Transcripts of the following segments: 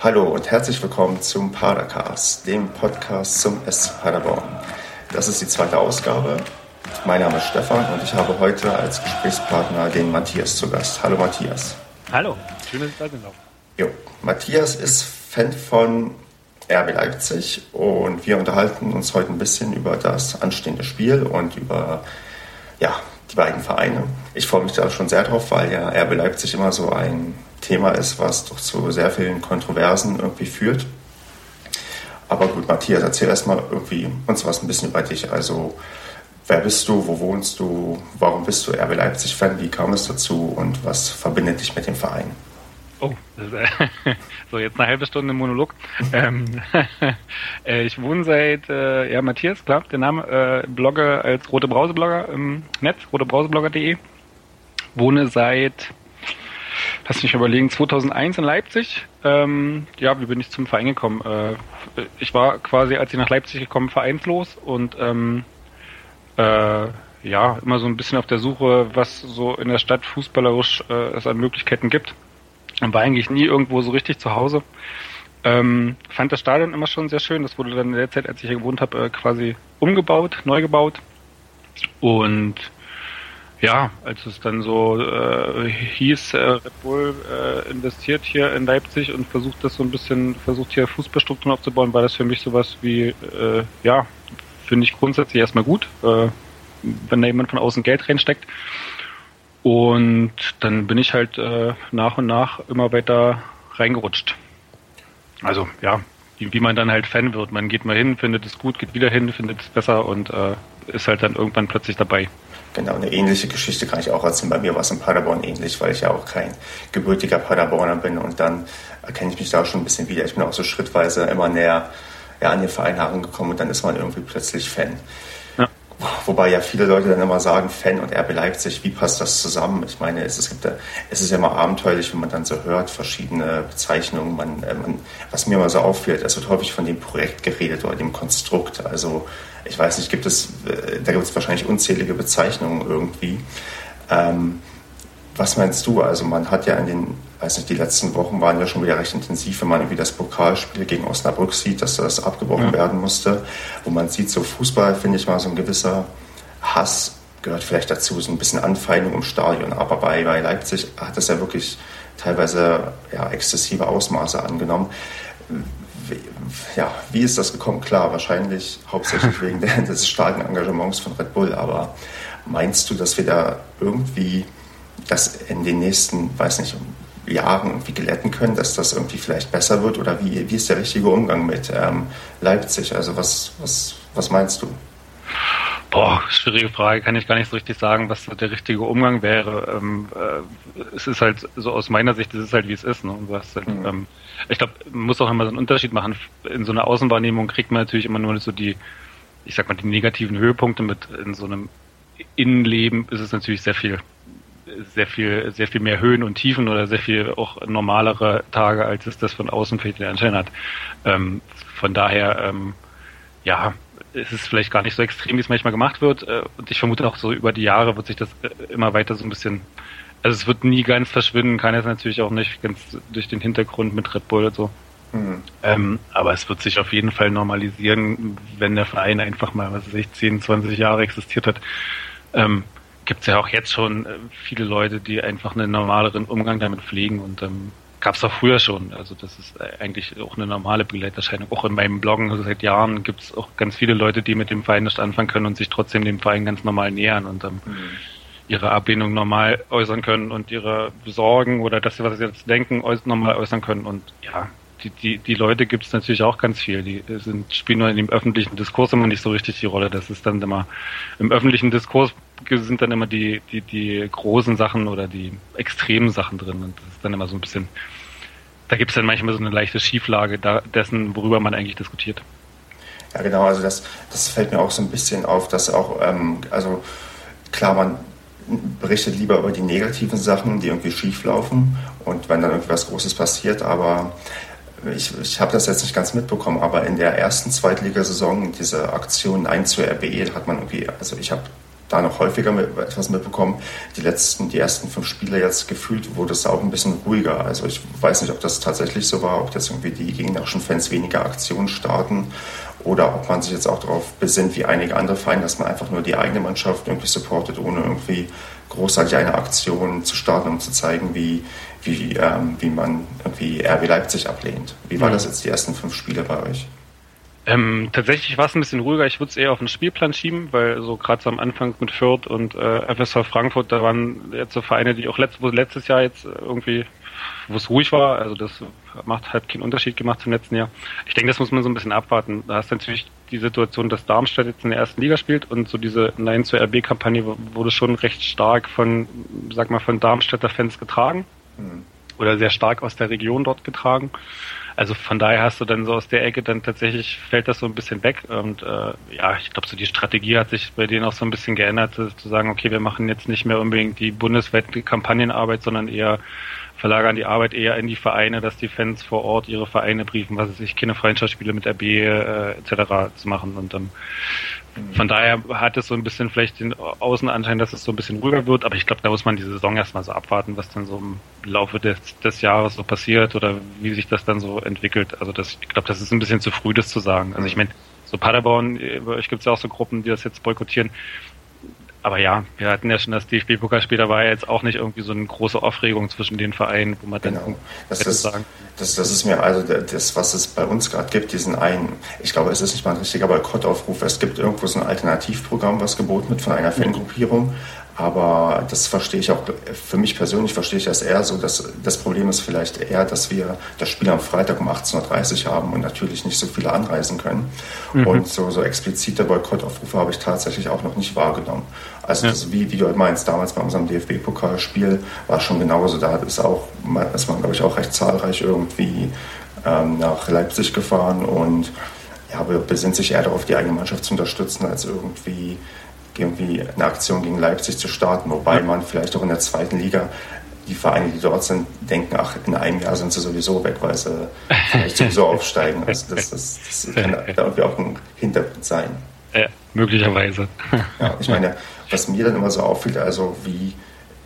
Hallo und herzlich willkommen zum Padercast, dem Podcast zum SC Paderborn. Das ist die zweite Ausgabe. Mein Name ist Stefan und ich habe heute als Gesprächspartner den Matthias zu Gast. Hallo Matthias. Hallo, schön, dass ich da bin. Jo, Matthias ist Fan von RB Leipzig und wir unterhalten uns heute ein bisschen über das anstehende Spiel und über ja, die beiden Vereine. Ich freue mich da schon sehr drauf, weil ja RB Leipzig immer so ein Thema ist, was doch zu sehr vielen Kontroversen irgendwie führt. Aber gut, Matthias, erzähl erstmal irgendwie uns was ein bisschen über dich. Also, wer bist du, wo wohnst du, warum bist du RB Leipzig-Fan, wie kam es dazu und was verbindet dich mit dem Verein? Oh, so jetzt eine halbe Stunde Monolog. ähm, äh, ich wohne seit, äh, ja, Matthias, klar, der Name, äh, blogge als Rote Brause Blogger im Netz, rotebrauseblogger.de. Wohne seit, lass mich überlegen, 2001 in Leipzig. Ähm, ja, wie bin ich zum Verein gekommen? Äh, ich war quasi, als ich nach Leipzig gekommen, vereinslos und ähm, äh, ja, immer so ein bisschen auf der Suche, was so in der Stadt fußballerisch äh, es an Möglichkeiten gibt und war eigentlich nie irgendwo so richtig zu Hause. Ähm, fand das Stadion immer schon sehr schön. Das wurde dann in der Zeit, als ich hier gewohnt habe, äh, quasi umgebaut, neu gebaut. Und ja, als es dann so äh, hieß, äh, Red Bull äh, investiert hier in Leipzig und versucht das so ein bisschen, versucht hier Fußballstrukturen aufzubauen, war das für mich sowas wie, äh, ja, finde ich grundsätzlich erstmal gut, äh, wenn da jemand von außen Geld reinsteckt. Und dann bin ich halt äh, nach und nach immer weiter reingerutscht. Also ja, wie, wie, man dann halt Fan wird. Man geht mal hin, findet es gut, geht wieder hin, findet es besser und äh, ist halt dann irgendwann plötzlich dabei. Genau, eine ähnliche Geschichte kann ich auch erzählen. Bei mir war es in Paderborn ähnlich, weil ich ja auch kein gebürtiger Paderborner bin und dann erkenne ich mich da schon ein bisschen wieder. Ich bin auch so schrittweise immer näher ja, an den Verein herangekommen und dann ist man irgendwie plötzlich Fan. Wobei ja viele Leute dann immer sagen, Fan und RB Leipzig, wie passt das zusammen? Ich meine, es, es, gibt, es ist ja immer abenteuerlich, wenn man dann so hört, verschiedene Bezeichnungen. Man, äh, man, was mir immer so auffällt, es wird häufig von dem Projekt geredet oder dem Konstrukt. Also ich weiß nicht, gibt es, äh, da gibt es wahrscheinlich unzählige Bezeichnungen irgendwie. Ähm, was meinst du? Also man hat ja in den, weiß nicht, die letzten Wochen waren ja schon wieder recht intensiv, wenn man irgendwie das Pokalspiel gegen Osnabrück sieht, dass das abgebrochen ja. werden musste. Wo man sieht, so Fußball, finde ich mal, so ein gewisser Hass gehört vielleicht dazu, so ein bisschen Anfeindung im Stadion. Aber bei, bei Leipzig hat das ja wirklich teilweise ja, exzessive Ausmaße angenommen. Ja, wie ist das gekommen? Klar, wahrscheinlich hauptsächlich wegen des starken Engagements von Red Bull, aber meinst du, dass wir da irgendwie das in den nächsten, weiß nicht, Jahren irgendwie glätten können, dass das irgendwie vielleicht besser wird? Oder wie, wie ist der richtige Umgang mit ähm, Leipzig? Also was, was, was meinst du? Boah, schwierige Frage, kann ich gar nicht so richtig sagen, was der richtige Umgang wäre. Ähm, äh, es ist halt so aus meiner Sicht, es ist halt wie es ist. Ne? Halt, mhm. ähm, ich glaube, man muss auch immer so einen Unterschied machen. In so einer Außenwahrnehmung kriegt man natürlich immer nur so die, ich sag mal, die negativen Höhepunkte mit. In so einem Innenleben ist es natürlich sehr viel sehr viel, sehr viel mehr Höhen und Tiefen oder sehr viel auch normalere Tage, als es das von außen vielleicht den Anschein hat. Ähm, von daher, ähm, ja, es ist vielleicht gar nicht so extrem, wie es manchmal gemacht wird. Äh, und ich vermute auch so über die Jahre wird sich das äh, immer weiter so ein bisschen, also es wird nie ganz verschwinden, kann es natürlich auch nicht ganz durch den Hintergrund mit Red Bull und so. Mhm. Ähm, aber es wird sich auf jeden Fall normalisieren, wenn der Verein einfach mal, was weiß ich, 10, 20 Jahre existiert hat. Ähm, gibt es ja auch jetzt schon äh, viele Leute, die einfach einen normaleren Umgang damit pflegen und ähm, gab es auch früher schon. Also das ist äh, eigentlich auch eine normale Begleiterscheinung. Auch in meinem Bloggen also seit Jahren gibt es auch ganz viele Leute, die mit dem Verein nicht anfangen können und sich trotzdem dem Verein ganz normal nähern und ähm, mhm. ihre Ablehnung normal äußern können und ihre Sorgen oder das, was sie jetzt denken, normal äußern können. Und ja, die, die, die Leute gibt es natürlich auch ganz viel. Die sind, spielen nur in dem öffentlichen Diskurs immer nicht so richtig die Rolle. Das ist dann immer im öffentlichen Diskurs sind dann immer die, die, die großen Sachen oder die extremen Sachen drin. Und das ist dann immer so ein bisschen, da gibt es dann manchmal so eine leichte Schieflage dessen, worüber man eigentlich diskutiert. Ja, genau, also das, das fällt mir auch so ein bisschen auf, dass auch, ähm, also klar, man berichtet lieber über die negativen Sachen, die irgendwie schief laufen und wenn dann irgendwas Großes passiert, aber ich, ich habe das jetzt nicht ganz mitbekommen, aber in der ersten Zweitligasaison diese Aktion Nein zur RBE hat man irgendwie, also ich habe da noch häufiger mit, etwas mitbekommen. Die letzten, die ersten fünf Spiele jetzt gefühlt wurde es auch ein bisschen ruhiger. Also ich weiß nicht, ob das tatsächlich so war, ob jetzt irgendwie die gegnerischen Fans weniger Aktionen starten oder ob man sich jetzt auch darauf besinnt, wie einige andere Vereine, dass man einfach nur die eigene Mannschaft irgendwie supportet, ohne irgendwie großartig eine Aktion zu starten, um zu zeigen, wie, wie, ähm, wie man irgendwie RB Leipzig ablehnt. Wie war das jetzt die ersten fünf Spiele bei euch? Ähm, tatsächlich war es ein bisschen ruhiger. Ich würde es eher auf den Spielplan schieben, weil so gerade so am Anfang mit Fürth und äh, FSV Frankfurt, da waren jetzt so Vereine, die auch letzt, wo letztes Jahr jetzt irgendwie, wo es ruhig war, also das macht halt keinen Unterschied gemacht zum letzten Jahr. Ich denke, das muss man so ein bisschen abwarten. Da hast du natürlich die Situation, dass Darmstadt jetzt in der ersten Liga spielt und so diese Nein zur RB-Kampagne wurde schon recht stark von, sag mal, von Darmstädter Fans getragen. Mhm. Oder sehr stark aus der Region dort getragen. Also von daher hast du dann so aus der Ecke dann tatsächlich fällt das so ein bisschen weg und äh, ja, ich glaube so die Strategie hat sich bei denen auch so ein bisschen geändert, zu sagen, okay, wir machen jetzt nicht mehr unbedingt die bundesweite Kampagnenarbeit, sondern eher verlagern die Arbeit eher in die Vereine, dass die Fans vor Ort ihre Vereine briefen, was es sich keine Freundschaftsspiele mit RB äh, etc. zu machen und ähm, von daher hat es so ein bisschen vielleicht den Außenanschein, dass es so ein bisschen ruhiger wird, aber ich glaube, da muss man die Saison erstmal so abwarten, was dann so im Laufe des, des Jahres so passiert oder wie sich das dann so entwickelt. Also das, ich glaube, das ist ein bisschen zu früh, das zu sagen. Also ich meine, so Paderborn, bei euch gibt es ja auch so Gruppen, die das jetzt boykottieren aber ja, wir hatten ja schon das DFB-Pokalspiel, da war ja jetzt auch nicht irgendwie so eine große Aufregung zwischen den Vereinen, wo man genau. dann das ist, sagen. Das, das ist mir also das, was es bei uns gerade gibt, diesen einen, ich glaube, es ist nicht mal ein richtiger Boykottaufruf, es gibt irgendwo so ein Alternativprogramm, was geboten wird von einer Fangruppierung, aber das verstehe ich auch, für mich persönlich verstehe ich das eher so, dass das Problem ist vielleicht eher, dass wir das Spiel am Freitag um 18.30 Uhr haben und natürlich nicht so viele anreisen können. Mhm. Und so, so explizite Boykottaufrufe habe ich tatsächlich auch noch nicht wahrgenommen. Also ja. das, wie, wie du halt meinst, damals bei unserem DFB-Pokalspiel war schon genauso, da ist auch, ist man glaube ich auch recht zahlreich irgendwie ähm, nach Leipzig gefahren und ja, besinnt sich eher darauf, die eigene Mannschaft zu unterstützen, als irgendwie irgendwie eine Aktion gegen Leipzig zu starten, wobei man vielleicht auch in der zweiten Liga die Vereine, die dort sind, denken, ach, in einem Jahr sind sie sowieso weg, weil sie vielleicht sowieso aufsteigen. Also das, das, das kann da irgendwie auch ein Hintergrund sein. Ja, möglicherweise. Ja, ich meine, was mir dann immer so auffällt, also wie,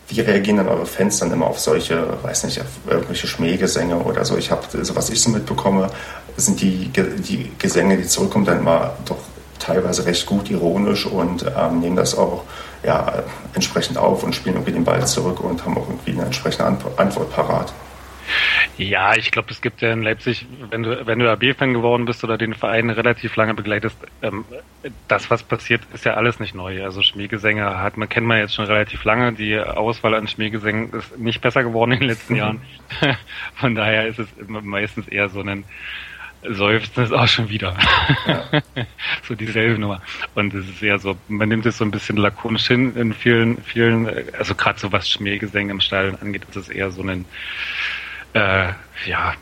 wie reagieren dann eure Fans dann immer auf solche, weiß nicht, auf irgendwelche Schmähgesänge oder so? Ich habe, also was ich so mitbekomme, sind die, die Gesänge, die zurückkommen, dann immer doch teilweise recht gut ironisch und ähm, nehmen das auch ja, entsprechend auf und spielen irgendwie den Ball zurück und haben auch irgendwie eine entsprechende Antwort parat. Ja, ich glaube, es gibt ja in Leipzig, wenn du, wenn du AB-Fan geworden bist oder den Verein relativ lange begleitest, ähm, das, was passiert, ist ja alles nicht neu. Also Schmähgesänge hat man, kennt man jetzt schon relativ lange. Die Auswahl an Schmähgesängen ist nicht besser geworden in den letzten Jahren. Von daher ist es meistens eher so ein, Seufzen ist auch schon wieder. Ja. so dieselbe Nummer. Und es ist eher so, man nimmt es so ein bisschen lakonisch hin in vielen, vielen, also gerade so was Schmähgesänge im Stadion angeht, ist es eher so ein äh, ja,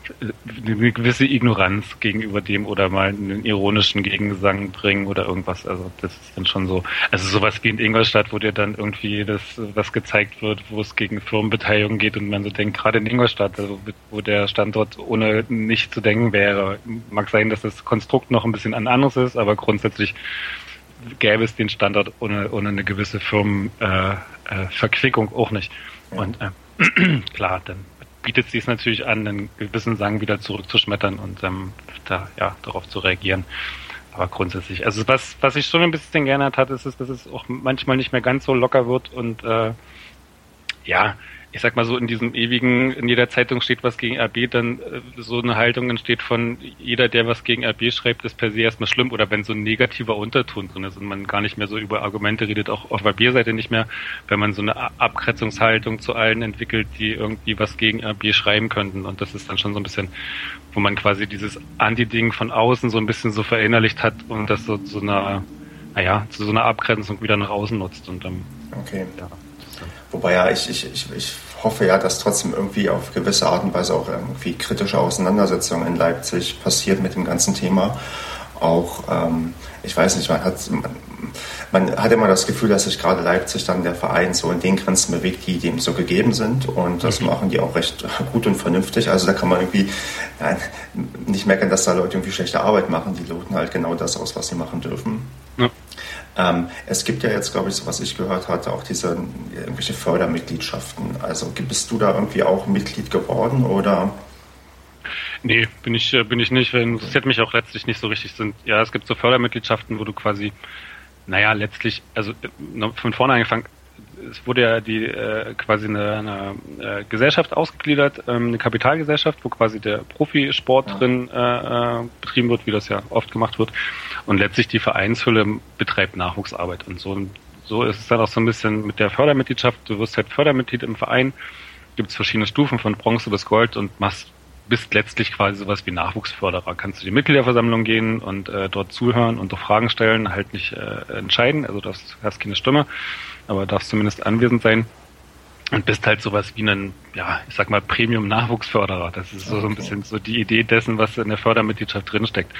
eine gewisse Ignoranz gegenüber dem oder mal einen ironischen Gegensang bringen oder irgendwas. Also das ist dann schon so. Also sowas wie in Ingolstadt, wo dir dann irgendwie das was gezeigt wird, wo es gegen Firmenbeteiligung geht und man so denkt, gerade in Ingolstadt, also wo der Standort ohne nicht zu denken wäre. Mag sein, dass das Konstrukt noch ein bisschen ein anderes ist, aber grundsätzlich gäbe es den Standort ohne, ohne eine gewisse Firmenverquickung äh, äh, auch nicht. Und äh, klar, dann bietet sich es natürlich an, einen gewissen Sang wieder zurückzuschmettern und ähm, da ja darauf zu reagieren. Aber grundsätzlich, also was was ich schon ein bisschen geändert hat, ist, dass es auch manchmal nicht mehr ganz so locker wird und äh, ja, ich sag mal so, in diesem ewigen, in jeder Zeitung steht was gegen RB, dann äh, so eine Haltung entsteht von jeder, der was gegen RB schreibt, ist per se erstmal schlimm. Oder wenn so ein negativer Unterton drin ist und man gar nicht mehr so über Argumente redet, auch auf RB-Seite nicht mehr, wenn man so eine Abgrenzungshaltung zu allen entwickelt, die irgendwie was gegen RB schreiben könnten. Und das ist dann schon so ein bisschen, wo man quasi dieses Anti-Ding von außen so ein bisschen so verinnerlicht hat und das so zu so einer, naja, zu so einer Abgrenzung wieder nach außen nutzt. Und dann, okay. ja. Wobei ja, ich, ich, ich, ich hoffe ja, dass trotzdem irgendwie auf gewisse Art und Weise auch irgendwie kritische Auseinandersetzungen in Leipzig passiert mit dem ganzen Thema. Auch, ähm, ich weiß nicht, man hat, man, man hat immer das Gefühl, dass sich gerade Leipzig dann der Verein so in den Grenzen bewegt, die dem so gegeben sind. Und das mhm. machen die auch recht gut und vernünftig. Also da kann man irgendwie ja, nicht merken, dass da Leute irgendwie schlechte Arbeit machen. Die loten halt genau das aus, was sie machen dürfen. Ähm, es gibt ja jetzt, glaube ich, so was ich gehört hatte, auch diese irgendwelche Fördermitgliedschaften. Also bist du da irgendwie auch Mitglied geworden oder? Nee, bin ich, äh, bin ich nicht. Interessiert mich auch letztlich nicht so richtig. Sind, ja, es gibt so Fördermitgliedschaften, wo du quasi, naja, letztlich, also äh, von vorne angefangen, es wurde ja die äh, quasi eine, eine äh, Gesellschaft ausgegliedert, ähm, eine Kapitalgesellschaft, wo quasi der Profisport ja. drin äh, äh, betrieben wird, wie das ja oft gemacht wird. Und letztlich die Vereinshülle betreibt Nachwuchsarbeit. Und so, so ist es dann auch so ein bisschen mit der Fördermitgliedschaft. Du wirst halt Fördermitglied im Verein, gibt es verschiedene Stufen von Bronze bis Gold und machst bist letztlich quasi sowas wie Nachwuchsförderer. Kannst du die Mitgliederversammlung gehen und äh, dort zuhören und doch Fragen stellen, halt nicht äh, entscheiden, also du hast keine Stimme aber darfst zumindest anwesend sein und bist halt sowas wie ein, ja, ich sag mal, Premium-Nachwuchsförderer. Das ist so, okay. so ein bisschen so die Idee dessen, was in der Fördermitgliedschaft drinsteckt.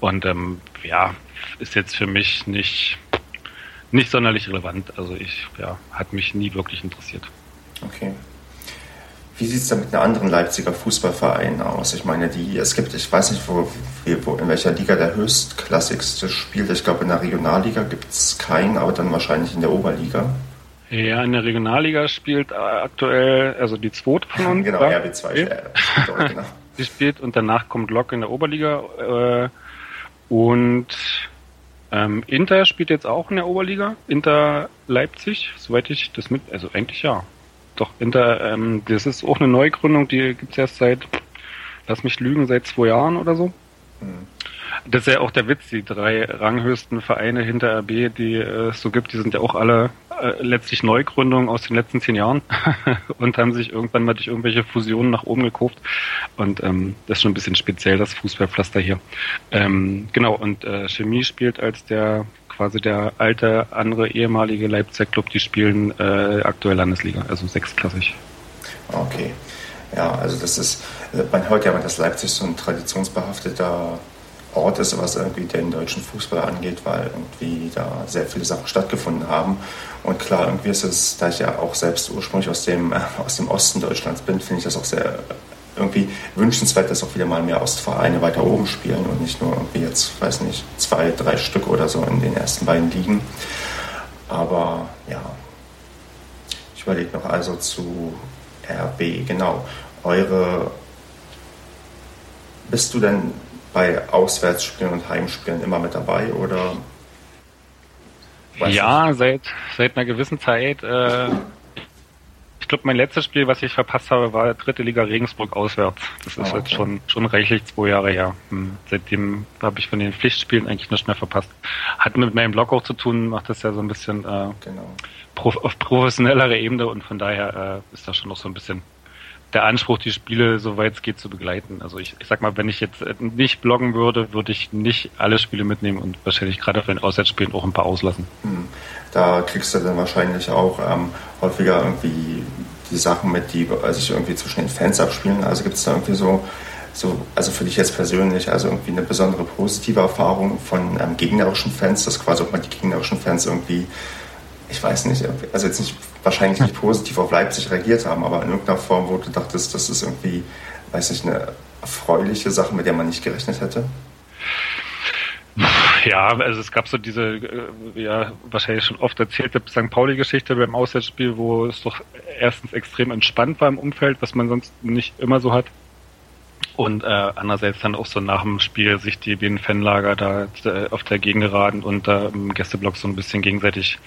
Und ähm, ja, ist jetzt für mich nicht, nicht sonderlich relevant. Also ich, ja, hat mich nie wirklich interessiert. Okay. Wie sieht es denn mit einem anderen Leipziger Fußballverein aus? Ich meine, die, es gibt, ich weiß nicht, wo, wo in welcher Liga der höchstklassigste spielt. Ich glaube, in der Regionalliga gibt es keinen, aber dann wahrscheinlich in der Oberliga. Ja, in der Regionalliga spielt aktuell, also die zweite von uns. genau, RB2 ja, genau. Die spielt und danach kommt Lok in der Oberliga. Äh, und ähm, Inter spielt jetzt auch in der Oberliga. Inter Leipzig, soweit ich das mit, also eigentlich ja. Doch, Inter, ähm, das ist auch eine Neugründung, die gibt es erst seit, lass mich lügen, seit zwei Jahren oder so. Mhm. Das ist ja auch der Witz, die drei ranghöchsten Vereine hinter RB, die äh, es so gibt, die sind ja auch alle äh, letztlich Neugründungen aus den letzten zehn Jahren und haben sich irgendwann mal durch irgendwelche Fusionen nach oben gekauft. Und ähm, das ist schon ein bisschen speziell, das Fußballpflaster hier. Ähm, genau, und äh, Chemie spielt als der quasi der alte, andere ehemalige Leipzig Club, die spielen äh, aktuell Landesliga, also sechsklassig. Okay. Ja, also das ist, man hört ja, dass Leipzig so ein traditionsbehafteter Ort ist, was irgendwie den deutschen Fußball angeht, weil irgendwie da sehr viele Sachen stattgefunden haben. Und klar, irgendwie ist es, da ich ja auch selbst ursprünglich aus dem, äh, aus dem Osten Deutschlands bin, finde ich das auch sehr irgendwie wünschenswert, dass auch wieder mal mehr Ostvereine weiter oben spielen und nicht nur irgendwie jetzt, weiß nicht, zwei, drei Stück oder so in den ersten beiden Ligen. Aber ja, ich überlege noch also zu RB, genau. Eure, bist du denn bei Auswärtsspielen und Heimspielen immer mit dabei oder? Ja, seit, seit einer gewissen Zeit. Äh, glaube, mein letztes Spiel, was ich verpasst habe, war dritte Liga Regensburg auswärts. Das ist oh, okay. jetzt schon, schon reichlich zwei Jahre her. Hm. Seitdem habe ich von den Pflichtspielen eigentlich nichts mehr verpasst. Hat mit meinem Blog auch zu tun, macht das ja so ein bisschen äh, genau. prof auf professionellere Ebene und von daher äh, ist da schon noch so ein bisschen der Anspruch, die Spiele, soweit es geht, zu begleiten. Also ich, ich sag mal, wenn ich jetzt nicht bloggen würde, würde ich nicht alle Spiele mitnehmen und wahrscheinlich gerade auf den Auswärtsspielen auch ein paar auslassen. Hm. Da kriegst du dann wahrscheinlich auch ähm, häufiger irgendwie die Sachen mit, die sich irgendwie zwischen den Fans abspielen. Also gibt es da irgendwie so, so, also für dich jetzt persönlich, also irgendwie eine besondere positive Erfahrung von ähm, gegnerischen Fans, dass quasi auch mal die gegnerischen Fans irgendwie, ich weiß nicht, also jetzt nicht wahrscheinlich nicht positiv auf Leipzig reagiert haben, aber in irgendeiner Form, wo du dachtest, das ist irgendwie, weiß nicht, eine erfreuliche Sache, mit der man nicht gerechnet hätte? Ja, also es gab so diese, äh, ja, wahrscheinlich schon oft erzählte St. Pauli-Geschichte beim Auswärtsspiel, wo es doch erstens extrem entspannt war im Umfeld, was man sonst nicht immer so hat. Und äh, andererseits dann auch so nach dem Spiel sich die beiden Fanlager da äh, auf der Gegengeraden und da im Gästeblock so ein bisschen gegenseitig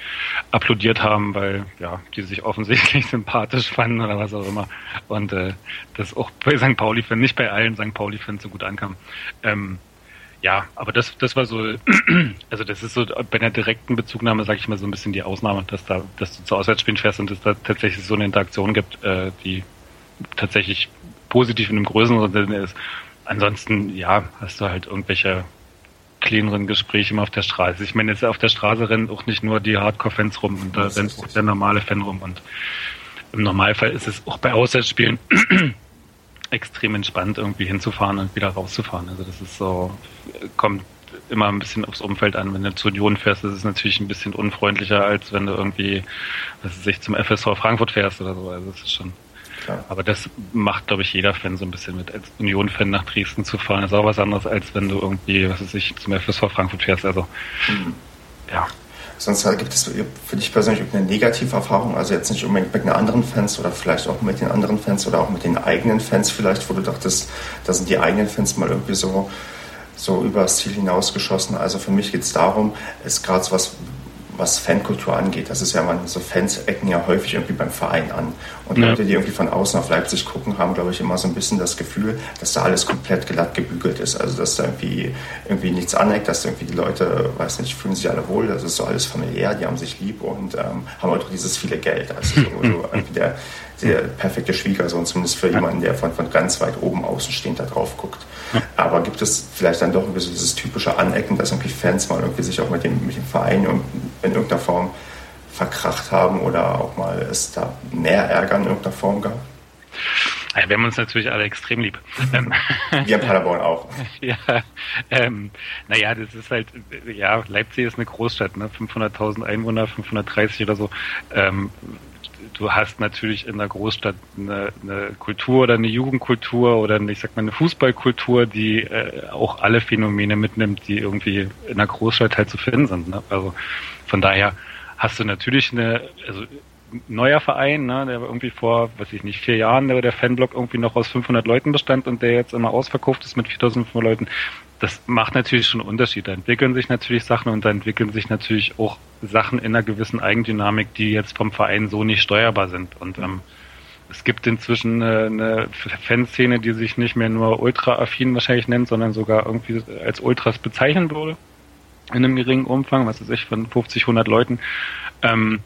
applaudiert haben, weil ja, die sich offensichtlich sympathisch fanden oder was auch immer. Und äh, das auch bei St. Pauli-Fans, nicht bei allen St. Pauli-Fans so gut ankam. Ähm, ja, aber das, das war so, also das ist so bei einer direkten Bezugnahme, sage ich mal, so ein bisschen die Ausnahme, dass da, dass du zu Auswärtsspielen fährst und es da tatsächlich so eine Interaktion gibt, äh, die tatsächlich positiv in einem größeren Sinne ist. Ansonsten, ja, hast du halt irgendwelche kleineren Gespräche immer auf der Straße. Ich meine, jetzt auf der Straße rennen auch nicht nur die Hardcore-Fans rum und da rennt auch der normale Fan rum und im Normalfall ist es auch bei Auswärtsspielen extrem entspannt, irgendwie hinzufahren und wieder rauszufahren. Also das ist so, kommt immer ein bisschen aufs Umfeld an. Wenn du zu Union fährst, ist es natürlich ein bisschen unfreundlicher, als wenn du irgendwie, was weiß ich, zum FSV Frankfurt fährst oder so. Also das ist schon. Klar. Aber das macht, glaube ich, jeder Fan so ein bisschen mit. Als Union-Fan nach Dresden zu fahren, ist auch was anderes, als wenn du irgendwie, was weiß ich, zum FSV Frankfurt fährst. Also, mhm. ja. Sonst gibt es für dich persönlich irgendeine Negativerfahrung, also jetzt nicht unbedingt mit den anderen Fans oder vielleicht auch mit den anderen Fans oder auch mit den eigenen Fans vielleicht, wo du dachtest, da sind die eigenen Fans mal irgendwie so, so übers Ziel hinausgeschossen. Also für mich geht es darum, ist gerade so was was Fankultur angeht. Das ist ja, man, so Fans ecken ja häufig irgendwie beim Verein an. Und ja. Leute, die irgendwie von außen auf Leipzig gucken, haben, glaube ich, immer so ein bisschen das Gefühl, dass da alles komplett glatt gebügelt ist. Also, dass da irgendwie, irgendwie nichts aneckt, dass irgendwie die Leute, weiß nicht, fühlen sich alle wohl, das ist so alles familiär, die haben sich lieb und ähm, haben auch dieses viele Geld. Also, so, so irgendwie der, der perfekte Schwiegersohn, zumindest für jemanden, der von, von ganz weit oben außenstehend da drauf guckt. Aber gibt es vielleicht dann doch irgendwie so dieses typische Anecken, dass irgendwie Fans mal irgendwie sich auch mit dem, mit dem Verein in irgendeiner Form verkracht haben oder auch mal es da mehr Ärger in irgendeiner Form gab? Ja, wir haben uns natürlich alle extrem lieb. Ähm, wir Paderborn auch. ja, ähm, naja, das ist halt, ja, Leipzig ist eine Großstadt, ne? 500.000 Einwohner, 530 oder so. Ähm, du hast natürlich in der Großstadt eine, eine Kultur oder eine Jugendkultur oder eine, ich sag mal eine Fußballkultur, die äh, auch alle Phänomene mitnimmt, die irgendwie in der Großstadt halt zu finden sind. Ne? Also von daher hast du natürlich eine, also neuer Verein, ne, der irgendwie vor, weiß ich nicht, vier Jahren, der, der Fanblock irgendwie noch aus 500 Leuten bestand und der jetzt immer ausverkauft ist mit 4500 Leuten, das macht natürlich schon einen Unterschied. Da entwickeln sich natürlich Sachen und da entwickeln sich natürlich auch Sachen in einer gewissen Eigendynamik, die jetzt vom Verein so nicht steuerbar sind. Und ähm, es gibt inzwischen eine, eine Fanszene, die sich nicht mehr nur ultra-affin wahrscheinlich nennt, sondern sogar irgendwie als Ultras bezeichnen würde. In einem geringen Umfang, was weiß ich, von 50, 100 Leuten. Ähm,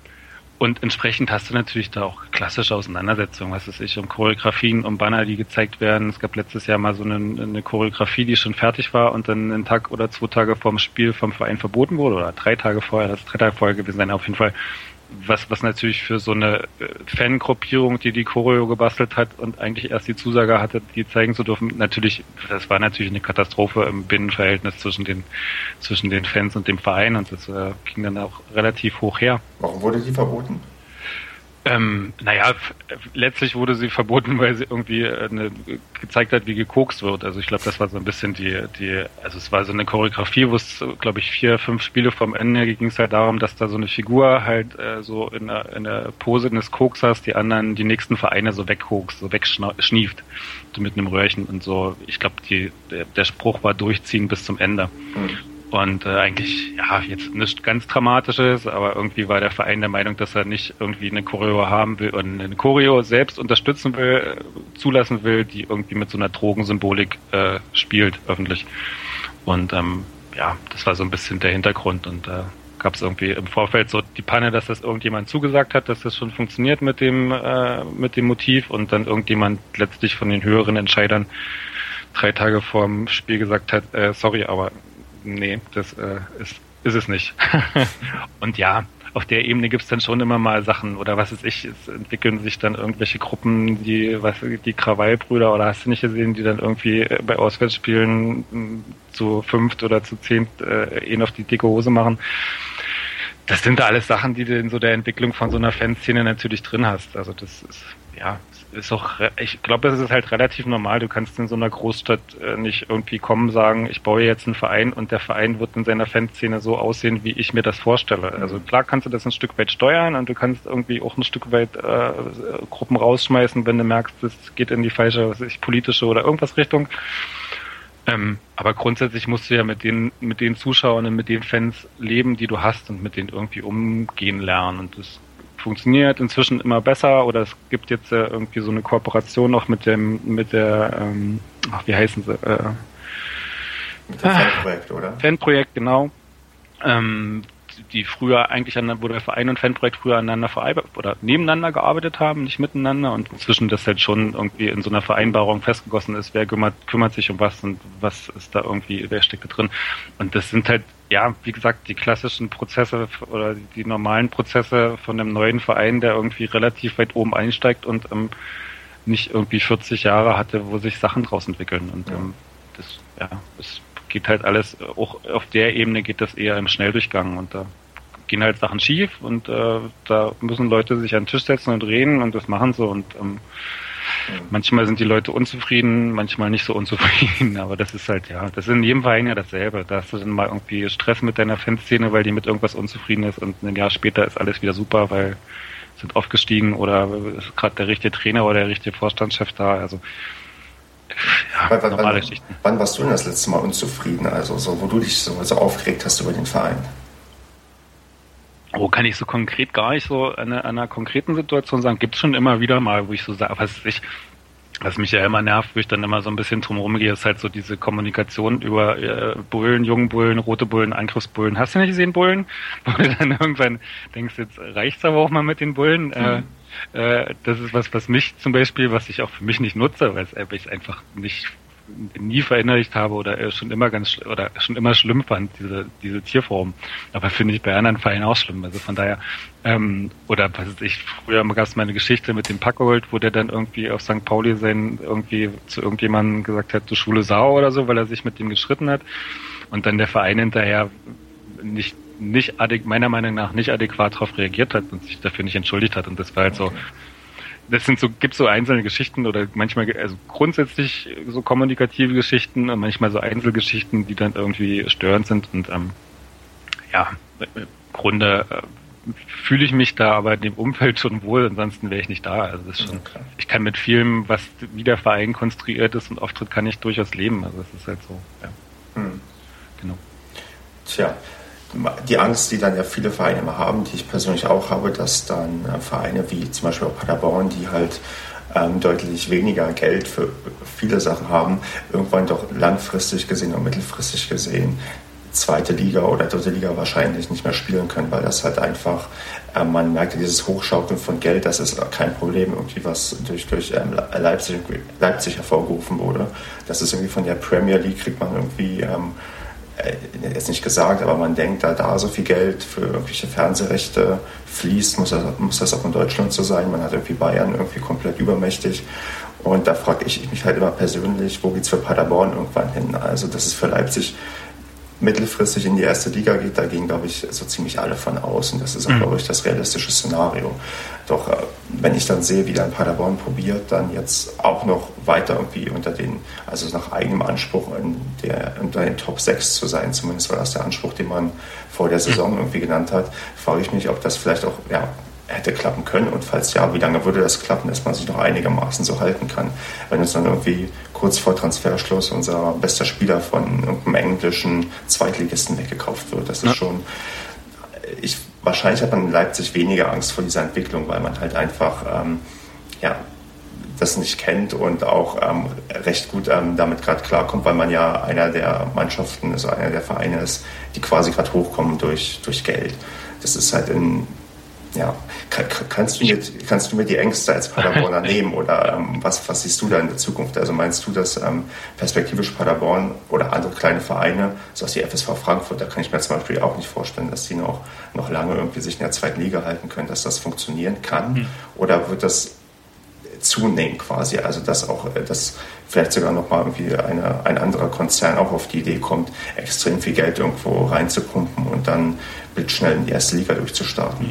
und entsprechend hast du natürlich da auch klassische Auseinandersetzungen, was weiß ich, um Choreografien, um Banner, die gezeigt werden. Es gab letztes Jahr mal so eine, eine Choreografie, die schon fertig war und dann einen Tag oder zwei Tage vorm Spiel vom Verein verboten wurde oder drei Tage vorher, das ist drei Tage vorher gewesen sein. Auf jeden Fall was, was natürlich für so eine äh, Fangruppierung, die die Choreo gebastelt hat und eigentlich erst die Zusage hatte, die zeigen zu dürfen, natürlich, das war natürlich eine Katastrophe im Binnenverhältnis zwischen den, zwischen den Fans und dem Verein und das äh, ging dann auch relativ hoch her. Warum wurde die verboten? Ähm, naja, letztlich wurde sie verboten, weil sie irgendwie äh, eine, gezeigt hat, wie gekokst wird. Also ich glaube, das war so ein bisschen die, die, also es war so eine Choreografie, wo es, glaube ich, vier, fünf Spiele vom Ende ging es halt darum, dass da so eine Figur halt äh, so in der, in der Pose eines Koksers die anderen, die nächsten Vereine so wegkokst, so wegschnieft, so mit einem Röhrchen und so. Ich glaube, der, der Spruch war durchziehen bis zum Ende. Mhm. Und äh, eigentlich, ja, jetzt nichts ganz Dramatisches, aber irgendwie war der Verein der Meinung, dass er nicht irgendwie eine Choreo haben will und eine Choreo selbst unterstützen will, äh, zulassen will, die irgendwie mit so einer Drogensymbolik äh, spielt, öffentlich. Und ähm, ja, das war so ein bisschen der Hintergrund und da äh, gab es irgendwie im Vorfeld so die Panne, dass das irgendjemand zugesagt hat, dass das schon funktioniert mit dem, äh, mit dem Motiv und dann irgendjemand letztlich von den höheren Entscheidern drei Tage vorm Spiel gesagt hat, äh, sorry, aber nee, das äh, ist, ist es nicht. und ja, auf der Ebene gibt's dann schon immer mal Sachen oder was weiß ich, es entwickeln sich dann irgendwelche Gruppen, die, was die Krawallbrüder oder hast du nicht gesehen, die dann irgendwie äh, bei Auswärtsspielen hm, zu fünft oder zu zehnt äh, eh auf die dicke Hose machen. Das sind da alles Sachen, die du in so der Entwicklung von so einer Fanszene natürlich drin hast. Also das ist, ja, ist auch, ich glaube, das ist halt relativ normal. Du kannst in so einer Großstadt äh, nicht irgendwie kommen, sagen, ich baue jetzt einen Verein und der Verein wird in seiner Fanszene so aussehen, wie ich mir das vorstelle. Also klar kannst du das ein Stück weit steuern und du kannst irgendwie auch ein Stück weit äh, Gruppen rausschmeißen, wenn du merkst, das geht in die falsche, was ich, politische oder irgendwas Richtung. Ähm, aber grundsätzlich musst du ja mit den, mit den Zuschauern und mit den Fans leben, die du hast und mit denen irgendwie umgehen lernen. Und das funktioniert inzwischen immer besser oder es gibt jetzt äh, irgendwie so eine Kooperation noch mit dem, mit der, ähm, ach, wie heißen sie? Äh, mit dem Fanprojekt, oder? Fanprojekt, genau. Ähm, die früher eigentlich an, wo der Verein und Fanprojekt früher aneinander oder nebeneinander gearbeitet haben, nicht miteinander und inzwischen das halt schon irgendwie in so einer Vereinbarung festgegossen ist, wer kümmert, kümmert sich um was und was ist da irgendwie, wer steckt da drin. Und das sind halt, ja, wie gesagt, die klassischen Prozesse oder die normalen Prozesse von einem neuen Verein, der irgendwie relativ weit oben einsteigt und ähm, nicht irgendwie 40 Jahre hatte, wo sich Sachen draus entwickeln. Und ähm, das, ja, das geht halt alles, auch auf der Ebene geht das eher im Schnelldurchgang und da gehen halt Sachen schief und äh, da müssen Leute sich an den Tisch setzen und reden und das machen sie und ähm, manchmal sind die Leute unzufrieden, manchmal nicht so unzufrieden, aber das ist halt, ja, das ist in jedem Verein ja dasselbe. Da hast du dann mal irgendwie Stress mit deiner Fanszene, weil die mit irgendwas unzufrieden ist und ein Jahr später ist alles wieder super, weil sind aufgestiegen oder ist gerade der richtige Trainer oder der richtige Vorstandschef da. Also ja, wann, normale wann, Geschichten. Wann warst du denn das letzte Mal unzufrieden? Also so, wo du dich so, so aufgeregt hast über den Verein? Oh, kann ich so konkret gar nicht so an einer, einer konkreten Situation sagen. Gibt es schon immer wieder mal, wo ich so sage, was ich, was mich ja immer nervt, wo ich dann immer so ein bisschen drum gehe, ist halt so diese Kommunikation über äh, Bullen, Jungbullen, rote Bullen, Angriffsbullen. Hast du nicht gesehen, Bullen? Wo du dann irgendwann denkst, jetzt reicht's aber auch mal mit den Bullen. Äh, mhm. Äh, äh, das ist was, was mich zum Beispiel, was ich auch für mich nicht nutze, weil es einfach nicht nie verinnerlicht habe oder schon immer ganz oder schon immer schlimm fand, diese, diese Tierform. Aber finde ich bei anderen Vereinen auch schlimm. Also von daher, ähm, oder was weiß ich, früher gab es meine Geschichte mit dem Packold, wo der dann irgendwie auf St. Pauli sein irgendwie zu irgendjemandem gesagt hat, du schwule Sau oder so, weil er sich mit dem geschritten hat. Und dann der Verein hinterher nicht nicht meiner Meinung nach nicht adäquat darauf reagiert hat und sich dafür nicht entschuldigt hat. Und das war halt so, das sind so, gibt so einzelne Geschichten oder manchmal, also grundsätzlich so kommunikative Geschichten und manchmal so Einzelgeschichten, die dann irgendwie störend sind und ähm, ja, im Grunde äh, fühle ich mich da aber in dem Umfeld schon wohl, ansonsten wäre ich nicht da. Also das ist schon, okay. ich kann mit vielem, was wie der Verein konstruiert ist und auftritt, kann ich durchaus leben. Also es ist halt so, ja. Hm. Genau. Tja, die Angst, die dann ja viele Vereine immer haben, die ich persönlich auch habe, dass dann äh, Vereine wie zum Beispiel auch Paderborn, die halt ähm, deutlich weniger Geld für viele Sachen haben, irgendwann doch langfristig gesehen und mittelfristig gesehen zweite Liga oder dritte Liga wahrscheinlich nicht mehr spielen können, weil das halt einfach, äh, man merkt dieses Hochschaukeln von Geld, das ist kein Problem, irgendwie was durch, durch ähm, Leipzig, Leipzig hervorgerufen wurde. Das ist irgendwie von der Premier League, kriegt man irgendwie ähm, äh, jetzt nicht gesagt, aber man denkt, da da so viel Geld für irgendwelche Fernsehrechte fließt, muss das, muss das auch in Deutschland so sein. Man hat irgendwie Bayern irgendwie komplett übermächtig. Und da frage ich mich halt immer persönlich, wo geht es für Paderborn irgendwann hin? Also das ist für Leipzig mittelfristig in die erste Liga geht, da gehen, glaube ich, so ziemlich alle von aus. Und das ist auch, mhm. glaube ich, das realistische Szenario. Doch äh, wenn ich dann sehe, wie dann Paderborn probiert, dann jetzt auch noch weiter irgendwie unter den, also nach eigenem Anspruch in der, unter den Top 6 zu sein, zumindest war das der Anspruch, den man vor der Saison irgendwie genannt hat, frage ich mich, ob das vielleicht auch ja, hätte klappen können und falls ja, wie lange würde das klappen, dass man sich noch einigermaßen so halten kann. Wenn uns dann irgendwie kurz vor Transferschluss unser bester Spieler von irgendeinem englischen Zweitligisten weggekauft wird, das ist ja. schon, ich, wahrscheinlich hat man in Leipzig weniger Angst vor dieser Entwicklung, weil man halt einfach, ähm, ja, das nicht kennt und auch ähm, recht gut ähm, damit gerade klarkommt, weil man ja einer der Mannschaften, also einer der Vereine ist, die quasi gerade hochkommen durch, durch Geld. Das ist halt in ja, kann, kannst, du mir, kannst du mir die Ängste als Paderborner nehmen oder ähm, was, was siehst du da in der Zukunft? Also meinst du, dass ähm, perspektivisch Paderborn oder andere kleine Vereine, so aus die FSV Frankfurt, da kann ich mir zum Beispiel auch nicht vorstellen, dass die noch, noch lange irgendwie sich in der zweiten Liga halten können, dass das funktionieren kann? Mhm. Oder wird das zunehmen quasi, also dass auch, äh, dass vielleicht sogar nochmal irgendwie eine, ein anderer Konzern auch auf die Idee kommt, extrem viel Geld irgendwo reinzupumpen und dann blitzschnell in die erste Liga durchzustarten?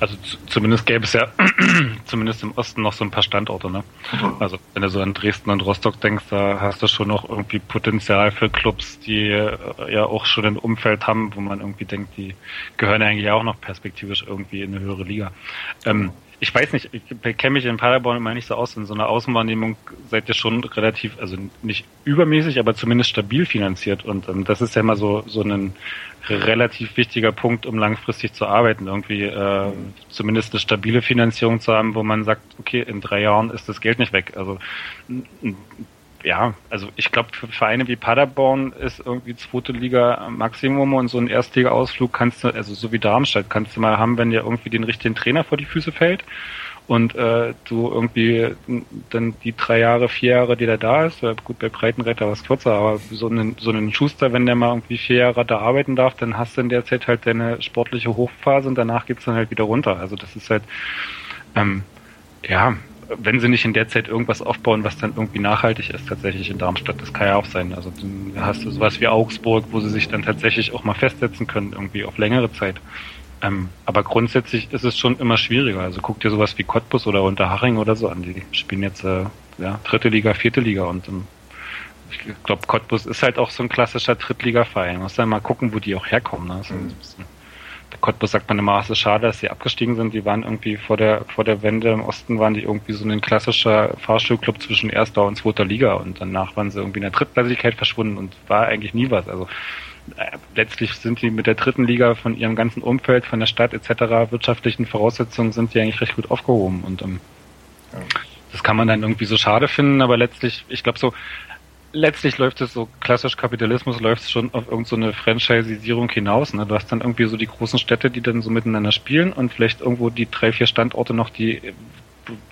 Also zumindest gäbe es ja zumindest im Osten noch so ein paar Standorte, ne? Mhm. Also wenn du so an Dresden und Rostock denkst, da hast du schon noch irgendwie Potenzial für Clubs, die äh, ja auch schon ein Umfeld haben, wo man irgendwie denkt, die gehören ja eigentlich auch noch perspektivisch irgendwie in eine höhere Liga. Ähm, ich weiß nicht, ich kenne mich in Paderborn immer nicht so aus. In so einer Außenwahrnehmung seid ihr schon relativ, also nicht übermäßig, aber zumindest stabil finanziert. Und ähm, das ist ja immer so, so ein relativ wichtiger Punkt, um langfristig zu arbeiten. Irgendwie äh, zumindest eine stabile Finanzierung zu haben, wo man sagt, okay, in drei Jahren ist das Geld nicht weg. Also ja, also ich glaube, für Vereine wie Paderborn ist irgendwie zweite Liga Maximum und so ein Erstliga-Ausflug kannst du, also so wie Darmstadt, kannst du mal haben, wenn dir irgendwie den richtigen Trainer vor die Füße fällt und äh, du irgendwie dann die drei Jahre, vier Jahre, die der da ist, gut, bei Breitenreiter war es kürzer, aber so einen, so einen Schuster, wenn der mal irgendwie vier Jahre da arbeiten darf, dann hast du in der Zeit halt deine sportliche Hochphase und danach geht's dann halt wieder runter. Also das ist halt, ähm, ja, wenn sie nicht in der Zeit irgendwas aufbauen, was dann irgendwie nachhaltig ist, tatsächlich in Darmstadt, das kann ja auch sein. Also dann hast du sowas wie Augsburg, wo sie sich dann tatsächlich auch mal festsetzen können, irgendwie auf längere Zeit. Ähm, aber grundsätzlich ist es schon immer schwieriger. Also guck dir sowas wie Cottbus oder Unterhaching oder so an. Die spielen jetzt äh, ja, dritte Liga, vierte Liga und ähm, ich glaube, Cottbus ist halt auch so ein klassischer Drittligaverein. Muss dann mal gucken, wo die auch herkommen. Ne? Also, mhm. Der Cottbus sagt man immer, es ist schade, dass sie abgestiegen sind. Die waren irgendwie vor der vor der Wende im Osten waren die irgendwie so ein klassischer Fahrstuhlclub zwischen erster und zweiter Liga und danach waren sie irgendwie in der Drittklassigkeit verschwunden und war eigentlich nie was. Also letztlich sind die mit der dritten Liga von ihrem ganzen Umfeld, von der Stadt etc. wirtschaftlichen Voraussetzungen sind die eigentlich recht gut aufgehoben und ähm, ja. das kann man dann irgendwie so schade finden, aber letztlich, ich glaube so, letztlich läuft es so klassisch Kapitalismus läuft es schon auf irgendeine so Franchisierung hinaus. Ne? Du hast dann irgendwie so die großen Städte, die dann so miteinander spielen und vielleicht irgendwo die drei, vier Standorte noch, die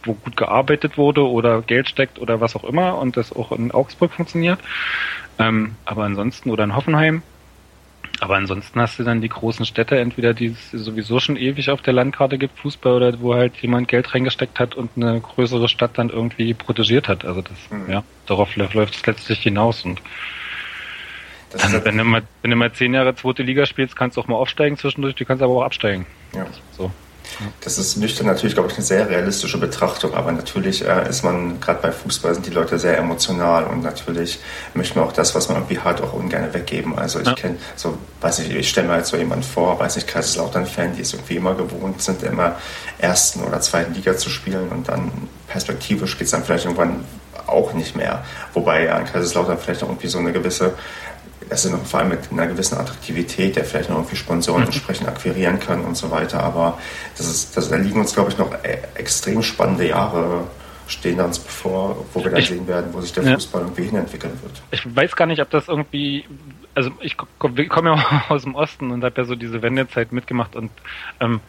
wo gut gearbeitet wurde oder Geld steckt oder was auch immer und das auch in Augsburg funktioniert. Ähm, aber ansonsten oder in Hoffenheim aber ansonsten hast du dann die großen Städte, entweder die es sowieso schon ewig auf der Landkarte gibt, Fußball, oder wo halt jemand Geld reingesteckt hat und eine größere Stadt dann irgendwie protegiert hat. Also das, mhm. ja, darauf läuft es letztlich hinaus und dann, wenn, du mal, wenn du mal zehn Jahre zweite Liga spielst, kannst du auch mal aufsteigen zwischendurch, du kannst aber auch absteigen. Ja. So. Das ist nüchtern natürlich, glaube ich, eine sehr realistische Betrachtung, aber natürlich äh, ist man, gerade bei Fußball sind die Leute sehr emotional und natürlich möchte man auch das, was man irgendwie hat, auch ungern weggeben. Also ich ja. kenne, so, weiß nicht, ich stelle mir halt so jemanden vor, weiß nicht, Kaiserslautern-Fan, die es irgendwie immer gewohnt sind, immer ersten oder zweiten Liga zu spielen und dann perspektivisch geht es dann vielleicht irgendwann auch nicht mehr. Wobei ja in Kaiserslautern vielleicht auch irgendwie so eine gewisse ist noch vor allem mit einer gewissen Attraktivität, der vielleicht noch irgendwie Sponsoren mhm. entsprechend akquirieren kann und so weiter. Aber das ist, das, da liegen uns, glaube ich, noch e, extrem spannende Jahre stehen uns bevor, wo wir dann ich, sehen werden, wo sich der ja. Fußball irgendwie hinentwickeln wird. Ich weiß gar nicht, ob das irgendwie, also ich komme ja aus dem Osten und habe ja so diese Wendezeit mitgemacht und ähm,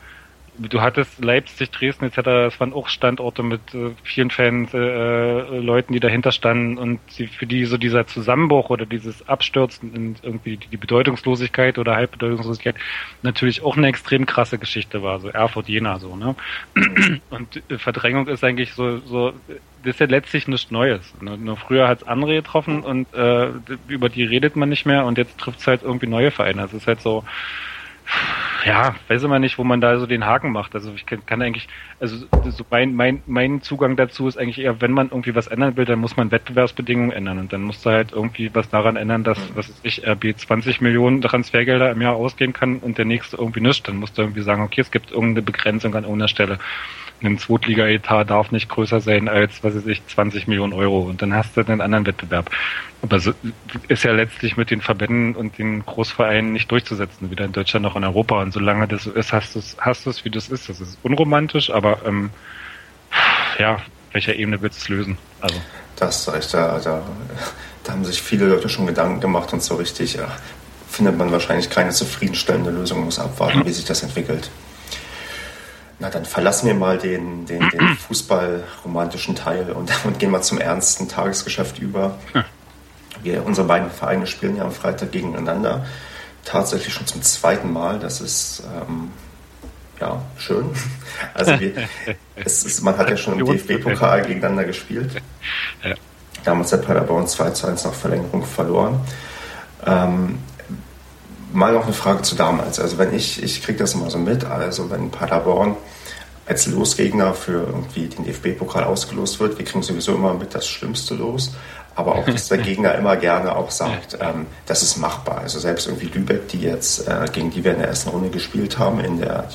du hattest Leipzig, Dresden etc., das waren auch Standorte mit äh, vielen Fans, äh, äh, Leuten, die dahinter standen und die, für die so dieser Zusammenbruch oder dieses Abstürzen und irgendwie die, die Bedeutungslosigkeit oder Halbbedeutungslosigkeit natürlich auch eine extrem krasse Geschichte war, so Erfurt, Jena so, ne? Und äh, Verdrängung ist eigentlich so, so das ist ja letztlich nichts Neues. Ne? Nur früher hat es andere getroffen und äh, über die redet man nicht mehr und jetzt trifft es halt irgendwie neue Vereine. Es ist halt so, ja, weiß immer nicht, wo man da so den Haken macht. Also ich kann, kann eigentlich, also so mein, mein, mein Zugang dazu ist eigentlich eher, wenn man irgendwie was ändern will, dann muss man Wettbewerbsbedingungen ändern und dann muss da halt irgendwie was daran ändern, dass, was ist ich, RB 20 Millionen Transfergelder im Jahr ausgehen kann und der nächste irgendwie nicht. Dann musst du irgendwie sagen, okay, es gibt irgendeine Begrenzung an irgendeiner Stelle ein Zweitliga-Etat darf nicht größer sein als, was weiß ich, 20 Millionen Euro und dann hast du einen anderen Wettbewerb. Aber so ist ja letztlich mit den Verbänden und den Großvereinen nicht durchzusetzen, weder in Deutschland noch in Europa. Und solange das so ist, hast du es, hast du es, wie das ist. Das ist unromantisch, aber ähm, ja, welcher Ebene wird es lösen? Also. Das recht, da, da, da haben sich viele Leute schon Gedanken gemacht und so richtig ja, findet man wahrscheinlich keine zufriedenstellende Lösung, muss abwarten, mhm. wie sich das entwickelt. Na, dann verlassen wir mal den, den, den fußballromantischen Teil und, und, gehen mal zum ernsten Tagesgeschäft über. Wir, unsere beiden Vereine spielen ja am Freitag gegeneinander. Tatsächlich schon zum zweiten Mal. Das ist ähm, ja schön. Also wir, ist, man hat ja schon im DFB-Pokal gegeneinander gespielt. Damals hat Paderborn 2 zu 1 nach Verlängerung verloren. Ähm, mal noch eine Frage zu damals. Also wenn ich, ich kriege das immer so mit, also wenn Paderborn als Losgegner für irgendwie den DFB-Pokal ausgelost wird, wir kriegen sowieso immer mit das Schlimmste los, aber auch, dass der Gegner immer gerne auch sagt, ähm, das ist machbar. Also selbst irgendwie Lübeck, die jetzt, äh, gegen die wir in der ersten Runde gespielt haben, in der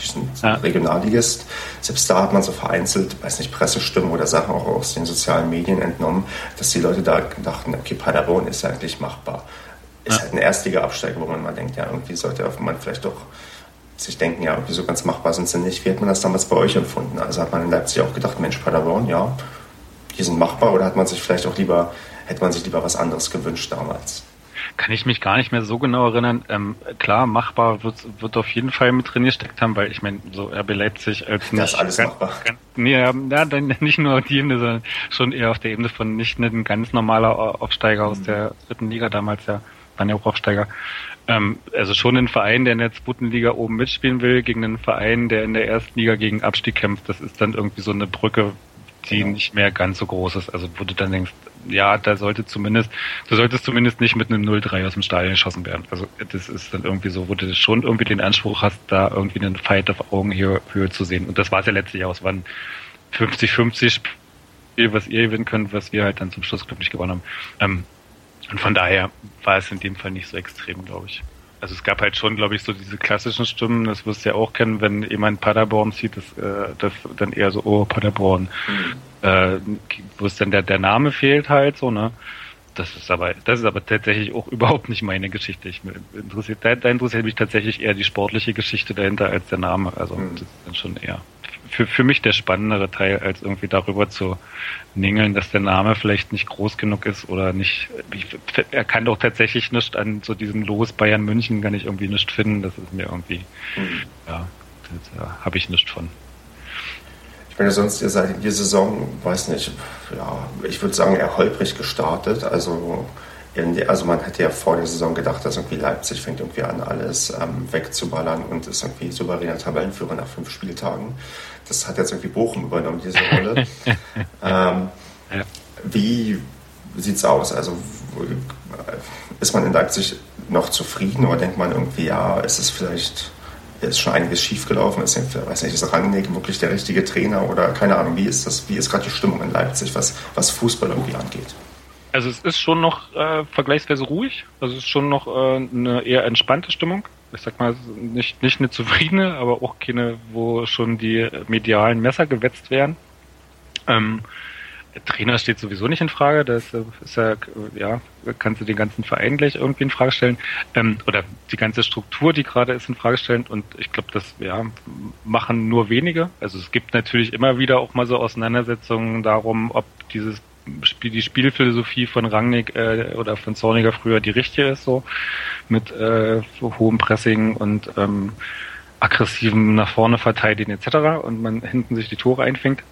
ja. Regionalligist, selbst da hat man so vereinzelt, weiß nicht, Pressestimmen oder Sachen auch aus den sozialen Medien entnommen, dass die Leute da dachten, okay, Paderborn ist eigentlich machbar ist ja. halt ein Erstliga-Absteiger, wo man mal denkt, ja, irgendwie sollte man vielleicht doch sich denken, ja, irgendwie so ganz machbar sind sie nicht. Wie hat man das damals bei euch empfunden? Also hat man in Leipzig auch gedacht, Mensch, Paderborn, ja, die sind machbar oder hat man sich vielleicht auch lieber, hätte man sich lieber was anderes gewünscht damals? Kann ich mich gar nicht mehr so genau erinnern. Ähm, klar, machbar wird, wird auf jeden Fall mit drin gesteckt haben, weil ich meine, so RB Leipzig als nicht. Das ist alles ganz, machbar. Ganz, nee, ja, nicht nur auf die Ebene, sondern schon eher auf der Ebene von nicht ein ganz normaler Aufsteiger aus mhm. der dritten Liga damals ja waren ja auch Aufsteiger. Ähm, also schon ein Verein, der in der zweiten Liga oben mitspielen will, gegen einen Verein, der in der ersten Liga gegen Abstieg kämpft. Das ist dann irgendwie so eine Brücke, die genau. nicht mehr ganz so groß ist. Also wo du dann denkst, ja, da sollte zumindest, du solltest zumindest nicht mit einem 0-3 aus dem Stadion geschossen werden. Also das ist dann irgendwie so, wo du schon irgendwie den Anspruch hast, da irgendwie einen Fight auf Augenhöhe zu sehen. Und das war es ja letztlich auch. Es waren 50-50 Spiel, was ihr gewinnen könnt, was wir halt dann zum Schluss, glaube ich, gewonnen haben. Ähm, und von daher war es in dem Fall nicht so extrem, glaube ich. Also es gab halt schon, glaube ich, so diese klassischen Stimmen, das wirst du ja auch kennen, wenn jemand Paderborn sieht, das, äh, das dann eher so, oh, Paderborn. Mhm. Äh, wo es dann der, der Name fehlt halt so, ne? Das ist aber, das ist aber tatsächlich auch überhaupt nicht meine Geschichte. Ich interessiert, da, da interessiert mich tatsächlich eher die sportliche Geschichte dahinter als der Name. Also mhm. das ist dann schon eher für, für mich der spannendere Teil, als irgendwie darüber zu ningeln, dass der Name vielleicht nicht groß genug ist oder nicht. Ich, er kann doch tatsächlich nicht an so diesem Los Bayern München kann ich irgendwie nicht finden. Das ist mir irgendwie, mhm. ja, da habe ich nichts von. Ich meine, sonst ihr seid in die Saison, weiß nicht, ja, ich würde sagen, eher holprig gestartet. Also also man hätte ja vor der Saison gedacht, dass irgendwie Leipzig fängt irgendwie an, alles ähm, wegzuballern und ist irgendwie souveräner Tabellenführer nach fünf Spieltagen. Das hat jetzt irgendwie Bochum übernommen, diese Rolle. ähm. Wie es aus? Also ist man in Leipzig noch zufrieden oder denkt man irgendwie, ja, ist es vielleicht, ist schon einiges schiefgelaufen? Ist, weiß nicht, ist Rangnick wirklich der richtige Trainer oder keine Ahnung, wie ist das, wie ist gerade die Stimmung in Leipzig, was, was Fußball irgendwie angeht? Also es ist schon noch äh, vergleichsweise ruhig, also es ist schon noch äh, eine eher entspannte Stimmung ich sag mal, nicht, nicht eine zufriedene, aber auch keine, wo schon die medialen Messer gewetzt werden. Ähm, Trainer steht sowieso nicht in Frage, das ist ja, ja, kannst du den ganzen Verein gleich irgendwie in Frage stellen. Ähm, oder die ganze Struktur, die gerade ist, in Frage stellen. Und ich glaube, das ja, machen nur wenige. Also es gibt natürlich immer wieder auch mal so Auseinandersetzungen darum, ob dieses die Spielphilosophie von Rangnick äh, oder von Zorniger früher die richtige ist, so mit äh, hohem Pressing und ähm, aggressiven nach vorne verteidigen etc. und man hinten sich die Tore einfängt.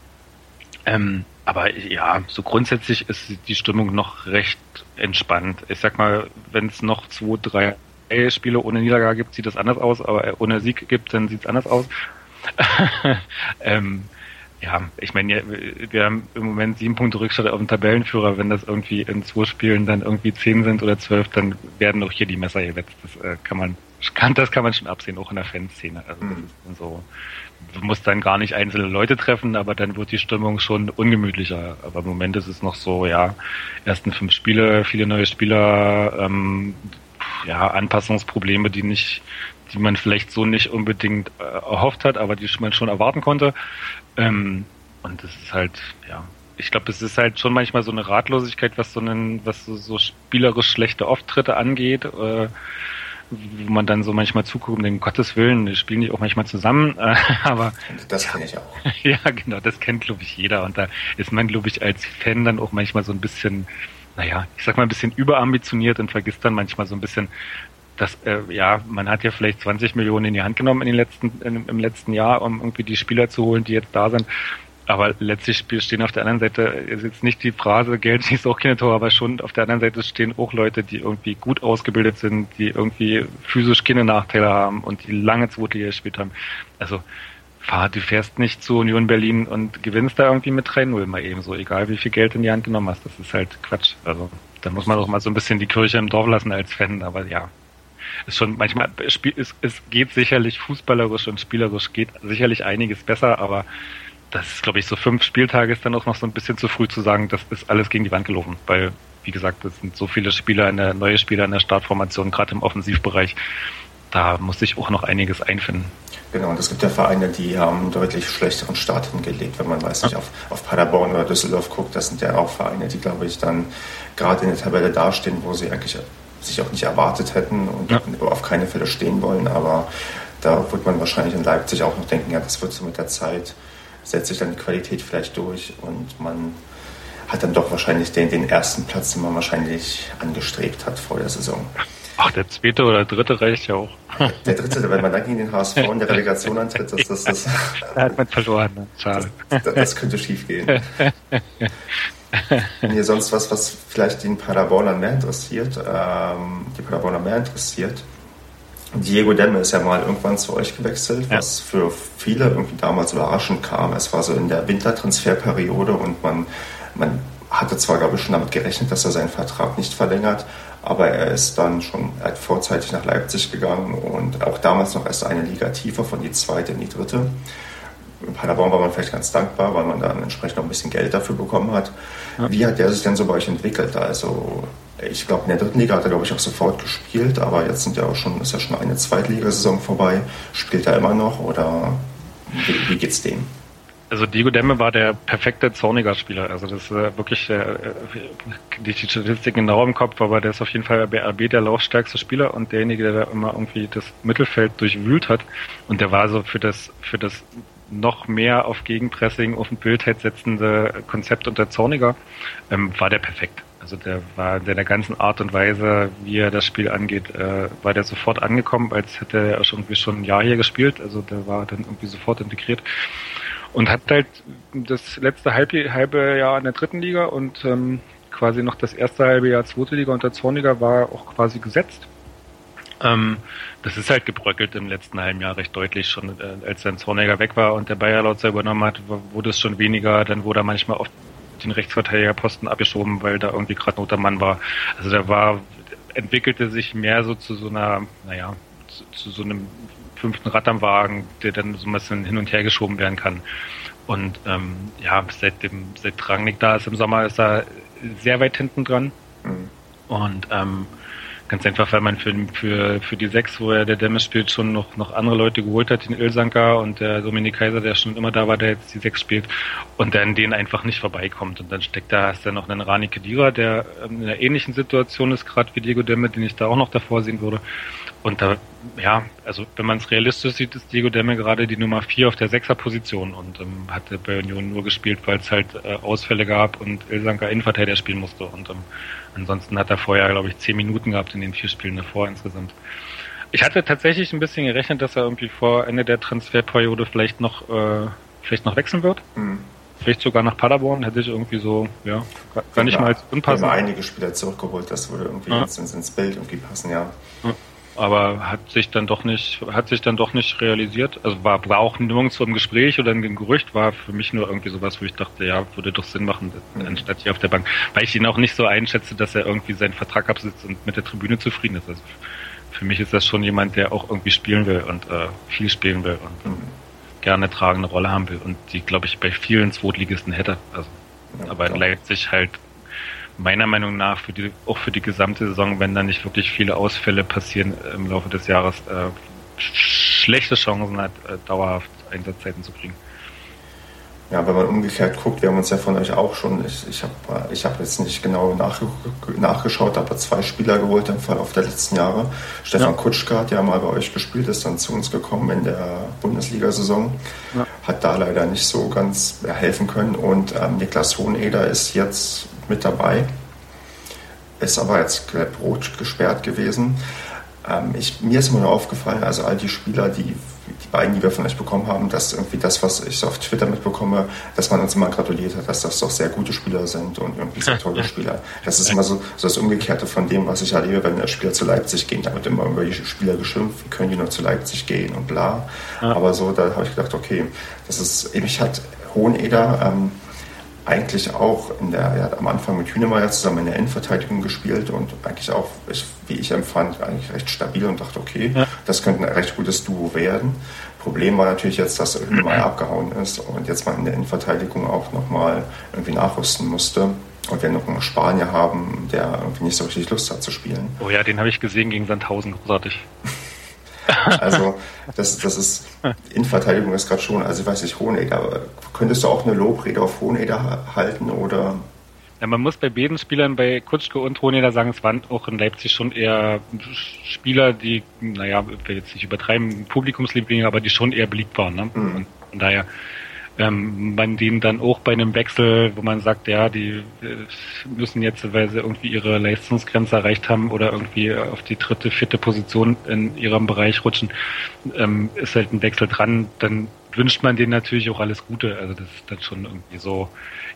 Ähm, aber ja, so grundsätzlich ist die Stimmung noch recht entspannt. Ich sag mal, wenn es noch zwei, drei Spiele ohne Niederlage gibt, sieht das anders aus, aber ohne Sieg gibt, dann sieht es anders aus. ähm, ja, ich meine, wir haben im Moment sieben Punkte Rückstand auf dem Tabellenführer. Wenn das irgendwie in zwei Spielen dann irgendwie zehn sind oder zwölf, dann werden auch hier die Messer gewetzt. Das äh, kann man, kann, das kann man schon absehen, auch in der Fanszene. Also das mhm. ist so, du musst dann gar nicht einzelne Leute treffen, aber dann wird die Stimmung schon ungemütlicher. Aber im Moment ist es noch so, ja, ersten fünf Spiele, viele neue Spieler, ähm, ja, Anpassungsprobleme, die nicht, die man vielleicht so nicht unbedingt äh, erhofft hat, aber die man schon erwarten konnte. Ähm, und es ist halt, ja, ich glaube, es ist halt schon manchmal so eine Ratlosigkeit, was so einen, was so, so spielerisch schlechte Auftritte angeht, äh, wo man dann so manchmal zuguckt, um den Gottes Willen, die spielen die auch manchmal zusammen, äh, aber das kenne ich auch. ja, genau, das kennt glaube ich jeder und da ist man glaube ich als Fan dann auch manchmal so ein bisschen, naja, ich sag mal ein bisschen überambitioniert und vergisst dann manchmal so ein bisschen, das, äh, ja, man hat ja vielleicht 20 Millionen in die Hand genommen in den letzten, in, im letzten Jahr, um irgendwie die Spieler zu holen, die jetzt da sind. Aber letztlich stehen auf der anderen Seite, ist jetzt nicht die Phrase, Geld schießt auch keine Tor, aber schon auf der anderen Seite stehen auch Leute, die irgendwie gut ausgebildet sind, die irgendwie physisch keine Nachteile haben und die lange Zweitliga gespielt haben. Also, fahr, du fährst nicht zu Union Berlin und gewinnst da irgendwie mit 3-0 mal eben so, egal wie viel Geld in die Hand genommen hast. Das ist halt Quatsch. Also, da muss man doch mal so ein bisschen die Kirche im Dorf lassen als Fan, aber ja, ist schon manchmal, es, es geht sicherlich fußballerisch und spielerisch geht sicherlich einiges besser, aber das ist, glaube ich, so fünf Spieltage ist dann auch noch so ein bisschen zu früh zu sagen, das ist alles gegen die Wand gelaufen, weil, wie gesagt, es sind so viele Spieler in der, neue Spieler in der Startformation, gerade im Offensivbereich, da muss sich auch noch einiges einfinden. Genau, und es gibt ja Vereine, die haben einen deutlich schlechteren Start hingelegt, wenn man weiß nicht, auf, auf Paderborn oder Düsseldorf guckt, das sind ja auch Vereine, die, glaube ich, dann gerade in der Tabelle dastehen, wo sie eigentlich sich auch nicht erwartet hätten und ja. auf keine Fälle stehen wollen. Aber da wird man wahrscheinlich in Leipzig auch noch denken, ja, das wird so mit der Zeit, setzt sich dann die Qualität vielleicht durch und man hat dann doch wahrscheinlich den, den ersten Platz, den man wahrscheinlich angestrebt hat vor der Saison. Ach, der zweite oder dritte reicht ja auch. Der dritte, wenn man dann gegen den HSV in der Relegation antritt, das, das, das, da hat man verloren. Ne? Schade. Das, das könnte schief gehen. Ihr sonst was, was vielleicht den Paderborner mehr interessiert, ähm, die Paderborner mehr interessiert, Diego Demme ist ja mal irgendwann zu euch gewechselt, ja. was für viele irgendwie damals überraschend kam. Es war so in der Wintertransferperiode und man, man hatte zwar, glaube ich, schon damit gerechnet, dass er seinen Vertrag nicht verlängert, aber er ist dann schon vorzeitig nach Leipzig gegangen und auch damals noch erst eine Liga tiefer, von die zweite in die dritte. In Paderborn war man vielleicht ganz dankbar, weil man dann entsprechend noch ein bisschen Geld dafür bekommen hat. Ja. Wie hat der sich denn so bei euch entwickelt? Also ich glaube, in der dritten Liga hat er, glaube ich, auch sofort gespielt, aber jetzt sind ja auch schon, ist ja schon eine Zweitligasaison vorbei. Spielt er immer noch oder wie, wie geht's dem? Also Diego Demme war der perfekte Zorniger-Spieler. Also das ist wirklich äh, die Statistik genau im Kopf, aber der ist auf jeden Fall bei RB der laufstärkste Spieler und derjenige, der da immer irgendwie das Mittelfeld durchwühlt hat. Und der war so für das für das noch mehr auf Gegenpressing, auf den Bildheit setzende Konzept unter Zorniger, ähm, war der perfekt. Also der war in der ganzen Art und Weise, wie er das Spiel angeht, äh, war der sofort angekommen, als hätte er schon irgendwie schon ein Jahr hier gespielt. Also der war dann irgendwie sofort integriert und hat halt das letzte halbe, halbe Jahr in der dritten Liga und ähm, quasi noch das erste halbe Jahr zweite Liga unter Zorniger war auch quasi gesetzt. Ähm, das ist halt gebröckelt im letzten halben Jahr recht deutlich schon, äh, als dann Zorniger weg war und der Bayer Lautzer übernommen hat, wurde es schon weniger, dann wurde er manchmal oft den Rechtsverteidigerposten abgeschoben, weil da irgendwie gerade Not Mann war. Also da war, entwickelte sich mehr so zu so einer, naja, zu, zu so einem fünften Rad am Wagen, der dann so ein bisschen hin und her geschoben werden kann. Und ähm, ja, seit dem, seit Rangnick da ist im Sommer, ist er sehr weit hinten dran. Mhm. Und ähm, Ganz einfach, weil man für, für, für die sechs, wo er der Demme spielt, schon noch, noch andere Leute geholt hat, den Ilsanker und der Dominik Kaiser, der schon immer da war, der jetzt die sechs spielt, und der an denen einfach nicht vorbeikommt. Und dann steckt da, hast du noch einen Rani Kedira, der in einer ähnlichen Situation ist, gerade wie Diego Demme, den ich da auch noch davor sehen würde. Und da, ja, also wenn man es realistisch sieht, ist Diego Demme gerade die Nummer vier auf der Sechser-Position und ähm, hatte bei Union nur gespielt, weil es halt äh, Ausfälle gab und Ilsanker Innenverteidiger spielen musste. Und ähm, ansonsten hat er vorher, glaube ich, zehn Minuten gehabt in den vier Spielen davor insgesamt. Ich hatte tatsächlich ein bisschen gerechnet, dass er irgendwie vor Ende der Transferperiode vielleicht noch, äh, vielleicht noch wechseln wird. Mhm. Vielleicht sogar nach Paderborn hätte ich irgendwie so, ja, gar nicht mal als unpassend. Wir haben einige Spieler zurückgeholt, das würde irgendwie ja. ins, ins Bild irgendwie passen, ja. ja aber hat sich dann doch nicht, hat sich dann doch nicht realisiert. Also war, war auch nirgends so im Gespräch oder ein Gerücht, war für mich nur irgendwie sowas, wo ich dachte, ja, würde doch Sinn machen, anstatt hier auf der Bank. Weil ich ihn auch nicht so einschätze, dass er irgendwie seinen Vertrag absitzt und mit der Tribüne zufrieden ist. Also für mich ist das schon jemand, der auch irgendwie spielen will und äh, viel spielen will und mhm. gerne tragende Rolle haben will und die, glaube ich, bei vielen Zweitligisten hätte. Also, ja, aber in Leipzig halt meiner Meinung nach für die, auch für die gesamte Saison, wenn da nicht wirklich viele Ausfälle passieren im Laufe des Jahres, äh, schlechte Chancen hat, äh, dauerhaft Einsatzzeiten zu kriegen. Ja, wenn man umgekehrt guckt, wir haben uns ja von euch auch schon, ich, ich habe ich hab jetzt nicht genau nachge nachgeschaut, aber zwei Spieler geholt im Fall auf der letzten Jahre. Stefan ja. Kutschka hat ja mal bei euch gespielt, ist dann zu uns gekommen in der Bundesliga-Saison, ja. hat da leider nicht so ganz helfen können und ähm, Niklas Hoheneder ist jetzt mit dabei, ist aber jetzt rot gesperrt gewesen. Ähm, ich, mir ist immer nur aufgefallen, also all die Spieler, die, die beiden, die wir von euch bekommen haben, dass irgendwie das, was ich so auf Twitter mitbekomme, dass man uns immer gratuliert hat, dass das doch sehr gute Spieler sind und irgendwie sehr tolle Spieler. Das ist immer so, so das Umgekehrte von dem, was ich erlebe, wenn der Spieler zu Leipzig geht. Da wird immer über die Spieler geschimpft, wie können die nur zu Leipzig gehen und bla. Aber so, da habe ich gedacht, okay, das ist, mich hat Hoheneder, ähm, eigentlich auch in der, er hat am Anfang mit Hünemeyer zusammen in der Innenverteidigung gespielt und eigentlich auch, wie ich empfand, eigentlich recht stabil und dachte, okay, ja. das könnte ein recht gutes Duo werden. Problem war natürlich jetzt, dass Hünemeyer abgehauen ist und jetzt mal in der Innenverteidigung auch nochmal irgendwie nachrüsten musste. Und wir noch einen Spanier haben, der irgendwie nicht so richtig Lust hat zu spielen. Oh ja, den habe ich gesehen gegen Sandhausen, großartig. Also das, das ist, Innenverteidigung ist gerade schon, also ich weiß nicht, Hoheneder, könntest du auch eine Lobrede auf Hoheneder halten oder? Ja, man muss bei beiden Spielern, bei Kutschke und Hoheneder sagen, es waren auch in Leipzig schon eher Spieler, die, naja, ich will jetzt nicht übertreiben, Publikumslieblinge, aber die schon eher beliebt waren. Ne? Mhm. Von daher ähm, man denen dann auch bei einem Wechsel, wo man sagt, ja, die äh, müssen jetzt, weil sie irgendwie ihre Leistungsgrenze erreicht haben oder irgendwie auf die dritte, vierte Position in ihrem Bereich rutschen, ähm, ist halt ein Wechsel dran, dann wünscht man denen natürlich auch alles Gute. Also das ist dann schon irgendwie so,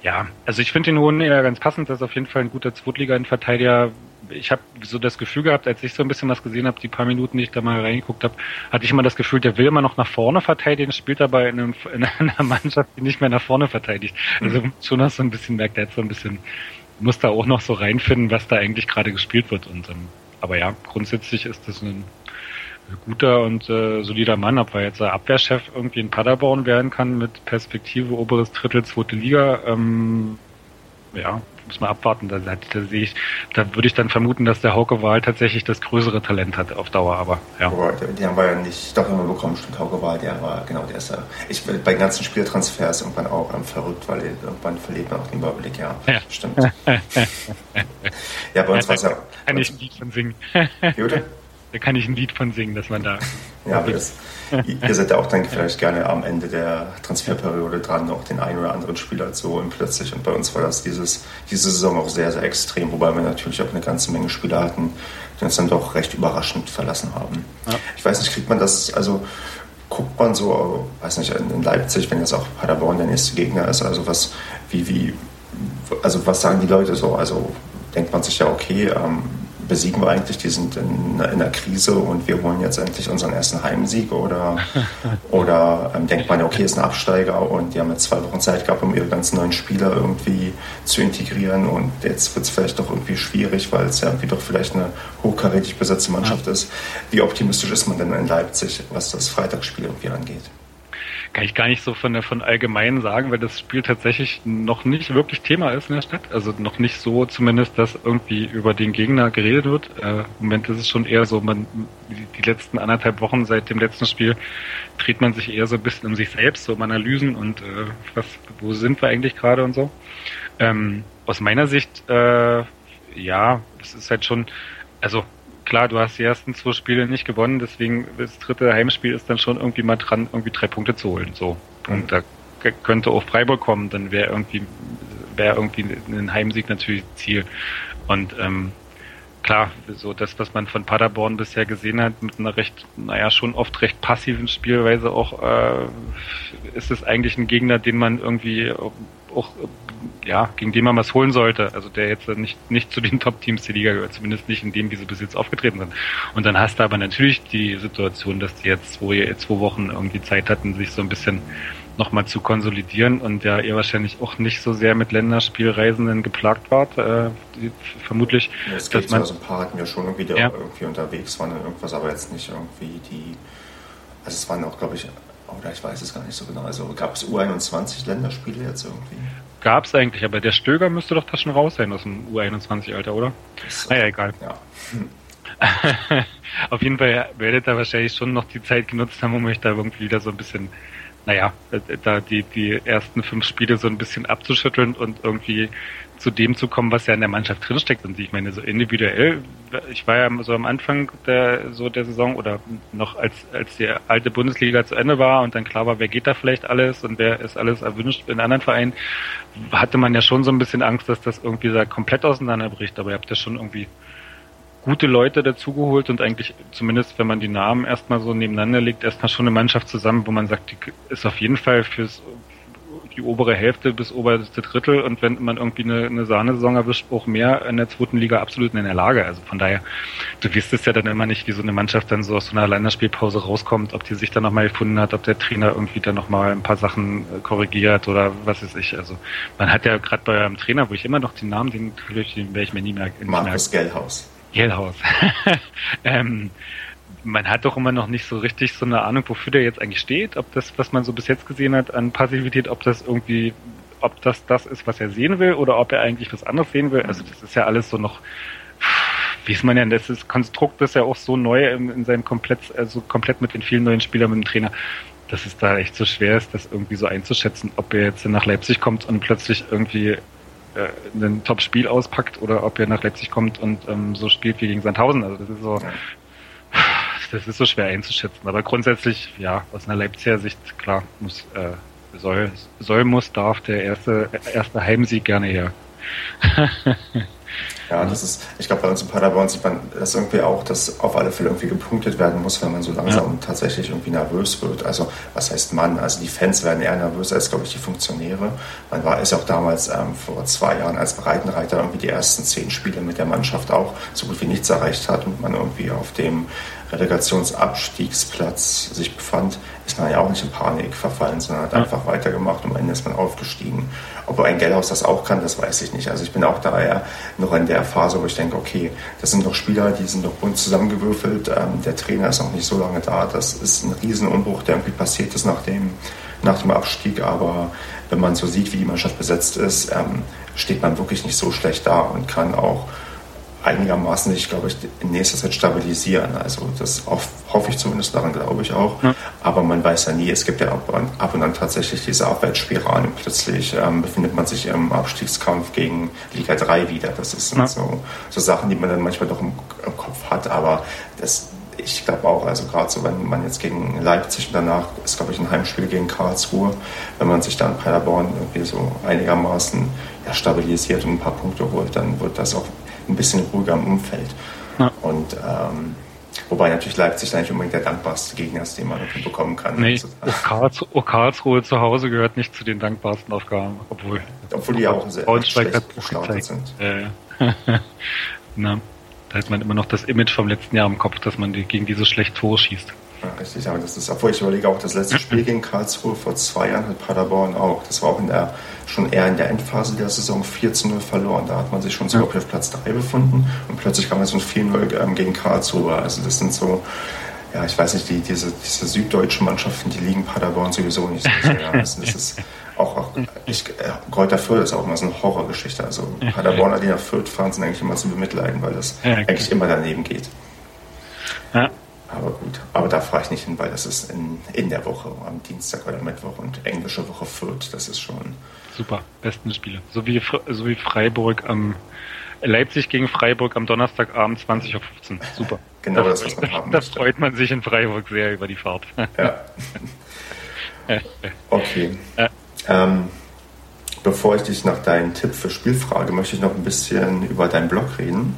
ja. Also ich finde den Hohen eher ganz passend, das ist auf jeden Fall ein guter Zweitliga-Verteidiger, ich habe so das Gefühl gehabt, als ich so ein bisschen was gesehen habe, die paar Minuten, die ich da mal reingeguckt habe, hatte ich immer das Gefühl, der will immer noch nach vorne verteidigen, spielt dabei in, einem, in einer Mannschaft, die nicht mehr nach vorne verteidigt. Also mhm. schon noch so ein bisschen merkt, er hat so ein bisschen, muss da auch noch so reinfinden, was da eigentlich gerade gespielt wird. Und ähm, aber ja, grundsätzlich ist das ein guter und äh, solider Mann, ob er jetzt Abwehrchef irgendwie in Paderborn werden kann mit Perspektive oberes Drittel, zweite Liga. Ähm, ja, muss man abwarten. Da, da, da sehe ich, da würde ich dann vermuten, dass der Hauke Wahl tatsächlich das größere Talent hat auf Dauer, aber ja. Aber den haben wir ja nicht, doch immer bekommen, stimmt, Hauke Wahl, der war, genau, der ist ja, ich, bei den ganzen Spieltransfers irgendwann auch ähm, verrückt, weil irgendwann verliert man auch den Überblick, ja, ja. stimmt. ja, bei uns war es ja. Kann ich ein Lied von singen. Bitte? Da kann ich ein Lied von singen, dass man da. Ja, aber das, ihr seid ja auch dann vielleicht gerne am Ende der Transferperiode dran, noch den einen oder anderen Spieler zu holen plötzlich. Und bei uns war das dieses, diese Saison auch sehr, sehr extrem, wobei wir natürlich auch eine ganze Menge Spieler hatten, die uns dann doch recht überraschend verlassen haben. Ja. Ich weiß nicht, kriegt man das, also guckt man so, weiß nicht, in Leipzig, wenn jetzt auch Paderborn der nächste Gegner ist, also was, wie, wie, also was sagen die Leute so? Also denkt man sich ja, okay, ähm, besiegen wir eigentlich, die sind in, in einer Krise und wir holen jetzt endlich unseren ersten Heimsieg oder, oder ähm, denkt man, okay, ist ein Absteiger und die haben jetzt zwei Wochen Zeit gehabt, um ihre ganzen neuen Spieler irgendwie zu integrieren und jetzt wird es vielleicht doch irgendwie schwierig, weil es ja irgendwie doch vielleicht eine hochkarätig besetzte Mannschaft ist. Wie optimistisch ist man denn in Leipzig, was das Freitagsspiel irgendwie angeht? Kann ich gar nicht so von, von allgemein sagen, weil das Spiel tatsächlich noch nicht wirklich Thema ist in der Stadt. Also noch nicht so zumindest, dass irgendwie über den Gegner geredet wird. Äh, Im Moment ist es schon eher so, man die, die letzten anderthalb Wochen seit dem letzten Spiel dreht man sich eher so ein bisschen um sich selbst, so um Analysen und äh, was, wo sind wir eigentlich gerade und so. Ähm, aus meiner Sicht, äh, ja, es ist halt schon, also klar, du hast die ersten zwei Spiele nicht gewonnen, deswegen das dritte Heimspiel ist dann schon irgendwie mal dran, irgendwie drei Punkte zu holen. So. Und da könnte auch Freiburg kommen, dann wäre irgendwie, wäre irgendwie ein Heimsieg natürlich Ziel. Und ähm, klar, so das, was man von Paderborn bisher gesehen hat, mit einer recht, naja, schon oft recht passiven Spielweise auch, äh, ist es eigentlich ein Gegner, den man irgendwie auch ja, gegen den man was holen sollte. Also der jetzt nicht, nicht zu den Top-Teams der Liga gehört, zumindest nicht in dem, wie sie bis jetzt aufgetreten sind. Und dann hast du aber natürlich die Situation, dass die jetzt zwei, zwei Wochen irgendwie Zeit hatten, sich so ein bisschen nochmal zu konsolidieren und ja, ihr wahrscheinlich auch nicht so sehr mit Länderspielreisenden geplagt wart, äh, vermutlich. Ja, es dass man, so ein paar hatten wir schon irgendwie, die ja. irgendwie unterwegs waren und irgendwas, aber jetzt nicht irgendwie die, also es waren auch, glaube ich, oder ich weiß es gar nicht so genau. Also gab es U21 Länderspiele jetzt irgendwie? Gab es eigentlich, aber der Stöger müsste doch da schon raus sein aus dem U21-Alter, oder? Naja, egal. Ja. Auf jeden Fall werdet ihr wahrscheinlich schon noch die Zeit genutzt haben, um euch da irgendwie wieder so ein bisschen, naja, da die, die ersten fünf Spiele so ein bisschen abzuschütteln und irgendwie zu dem zu kommen, was ja in der Mannschaft drinsteckt. Und ich meine, so individuell, ich war ja so am Anfang der, so der Saison oder noch als, als die alte Bundesliga zu Ende war und dann klar war, wer geht da vielleicht alles und wer ist alles erwünscht in anderen Vereinen, hatte man ja schon so ein bisschen Angst, dass das irgendwie da komplett auseinanderbricht. Aber ihr habt ja schon irgendwie gute Leute dazugeholt und eigentlich, zumindest wenn man die Namen erstmal so nebeneinander legt, erstmal schon eine Mannschaft zusammen, wo man sagt, die ist auf jeden Fall fürs die obere Hälfte bis oberste Drittel und wenn man irgendwie eine, eine Sahnesaison erwischt, auch mehr in der zweiten Liga absolut in der Lage. Also von daher, du wirst es ja dann immer nicht, wie so eine Mannschaft dann so aus so einer Länderspielpause rauskommt, ob die sich dann nochmal gefunden hat, ob der Trainer irgendwie dann nochmal ein paar Sachen äh, korrigiert oder was weiß ich. Also man hat ja gerade bei eurem Trainer, wo ich immer noch den Namen, den, den werde ich mir nie mehr... Markus Gellhaus. Gellhaus. ähm, man hat doch immer noch nicht so richtig so eine Ahnung, wofür der jetzt eigentlich steht, ob das, was man so bis jetzt gesehen hat an Passivität, ob das irgendwie, ob das das ist, was er sehen will oder ob er eigentlich was anderes sehen will. Also das ist ja alles so noch, wie ist man denn, das ist, Konstrukt ist ja auch so neu in, in seinem komplett, also komplett mit den vielen neuen Spielern, mit dem Trainer, dass es da echt so schwer ist, das irgendwie so einzuschätzen, ob er jetzt nach Leipzig kommt und plötzlich irgendwie äh, ein Top-Spiel auspackt oder ob er nach Leipzig kommt und ähm, so spielt wie gegen Sandhausen. Also das ist so, das ist so schwer einzuschätzen. Aber grundsätzlich, ja, aus einer Leipziger Sicht, klar, muss, äh, soll, soll, muss, darf der erste, erste Heimsieg gerne her. Ja, das ist, ich glaube, bei uns in Paderborn sieht man das irgendwie auch, dass auf alle Fälle irgendwie gepunktet werden muss, wenn man so langsam ja. tatsächlich irgendwie nervös wird. Also, was heißt man? Also, die Fans werden eher nervös als, glaube ich, die Funktionäre. Man war es auch damals ähm, vor zwei Jahren als Breitenreiter irgendwie die ersten zehn Spiele mit der Mannschaft auch so gut wie nichts erreicht hat und man irgendwie auf dem Relegationsabstiegsplatz sich befand, ist man ja auch nicht in Panik verfallen, sondern hat ja. einfach weitergemacht und am Ende ist man aufgestiegen. Ob ein Gellhaus das auch kann, das weiß ich nicht. Also ich bin auch daher noch in der Phase, wo ich denke, okay, das sind doch Spieler, die sind doch bunt zusammengewürfelt. Ähm, der Trainer ist noch nicht so lange da. Das ist ein Riesenumbruch, der irgendwie passiert ist nach dem, nach dem Abstieg. Aber wenn man so sieht, wie die Mannschaft besetzt ist, ähm, steht man wirklich nicht so schlecht da und kann auch einigermaßen sich, glaube ich, in nächster Zeit stabilisieren. Also das hoffe ich zumindest, daran glaube ich auch. Ja. Aber man weiß ja nie, es gibt ja ab und an tatsächlich diese Abwärtsspiralen und plötzlich ähm, befindet man sich im Abstiegskampf gegen Liga 3 wieder. Das sind ja. so, so Sachen, die man dann manchmal doch im, im Kopf hat, aber das ich glaube auch, also gerade so, wenn man jetzt gegen Leipzig und danach ist, glaube ich, ein Heimspiel gegen Karlsruhe, wenn man sich dann Paderborn irgendwie so einigermaßen ja, stabilisiert und ein paar Punkte holt, dann wird das auch ein bisschen ruhiger im Umfeld. Ja. Und ähm, wobei natürlich Leipzig eigentlich unbedingt der dankbarste Gegner ist, den man bekommen kann. Nee, auch Karlsruhe, auch Karlsruhe zu Hause gehört nicht zu den dankbarsten Aufgaben, obwohl, obwohl die auch sehr Braunschweig hat gestartet sind. Äh, Na, da hat man immer noch das Image vom letzten Jahr im Kopf, dass man gegen diese schlecht Tore schießt. Ja, richtig, aber das ist, obwohl ich überlege, auch das letzte Spiel gegen Karlsruhe vor zwei Jahren hat Paderborn auch. Das war auch in der, schon eher in der Endphase der Saison 4 zu 0 verloren. Da hat man sich schon sogar auf Platz 3 befunden und plötzlich kam es um 4-0 ähm, gegen Karlsruhe. Also das sind so, ja, ich weiß nicht, die, diese, diese süddeutschen Mannschaften, die liegen Paderborn sowieso nicht so sehr. Also das ist auch, auch ich, äh, Kräuter Fürth ist auch immer so eine Horrorgeschichte. Also Paderborner, die nach Fürth fahren, sind eigentlich immer zu bemitleiden, weil das ja, okay. eigentlich immer daneben geht. Ja. Aber gut, aber da fahre ich nicht hin, weil das ist in, in der Woche, am Dienstag oder Mittwoch und englische Woche Fürth, das ist schon. Super, besten Spiele. So wie, so wie Freiburg am Leipzig gegen Freiburg am Donnerstagabend 20.15 Uhr. Super. genau das, was man haben Da freut man sich in Freiburg sehr über die Fahrt. Ja. okay. Ähm, bevor ich dich nach deinem Tipp für Spiel frage, möchte ich noch ein bisschen über deinen Blog reden.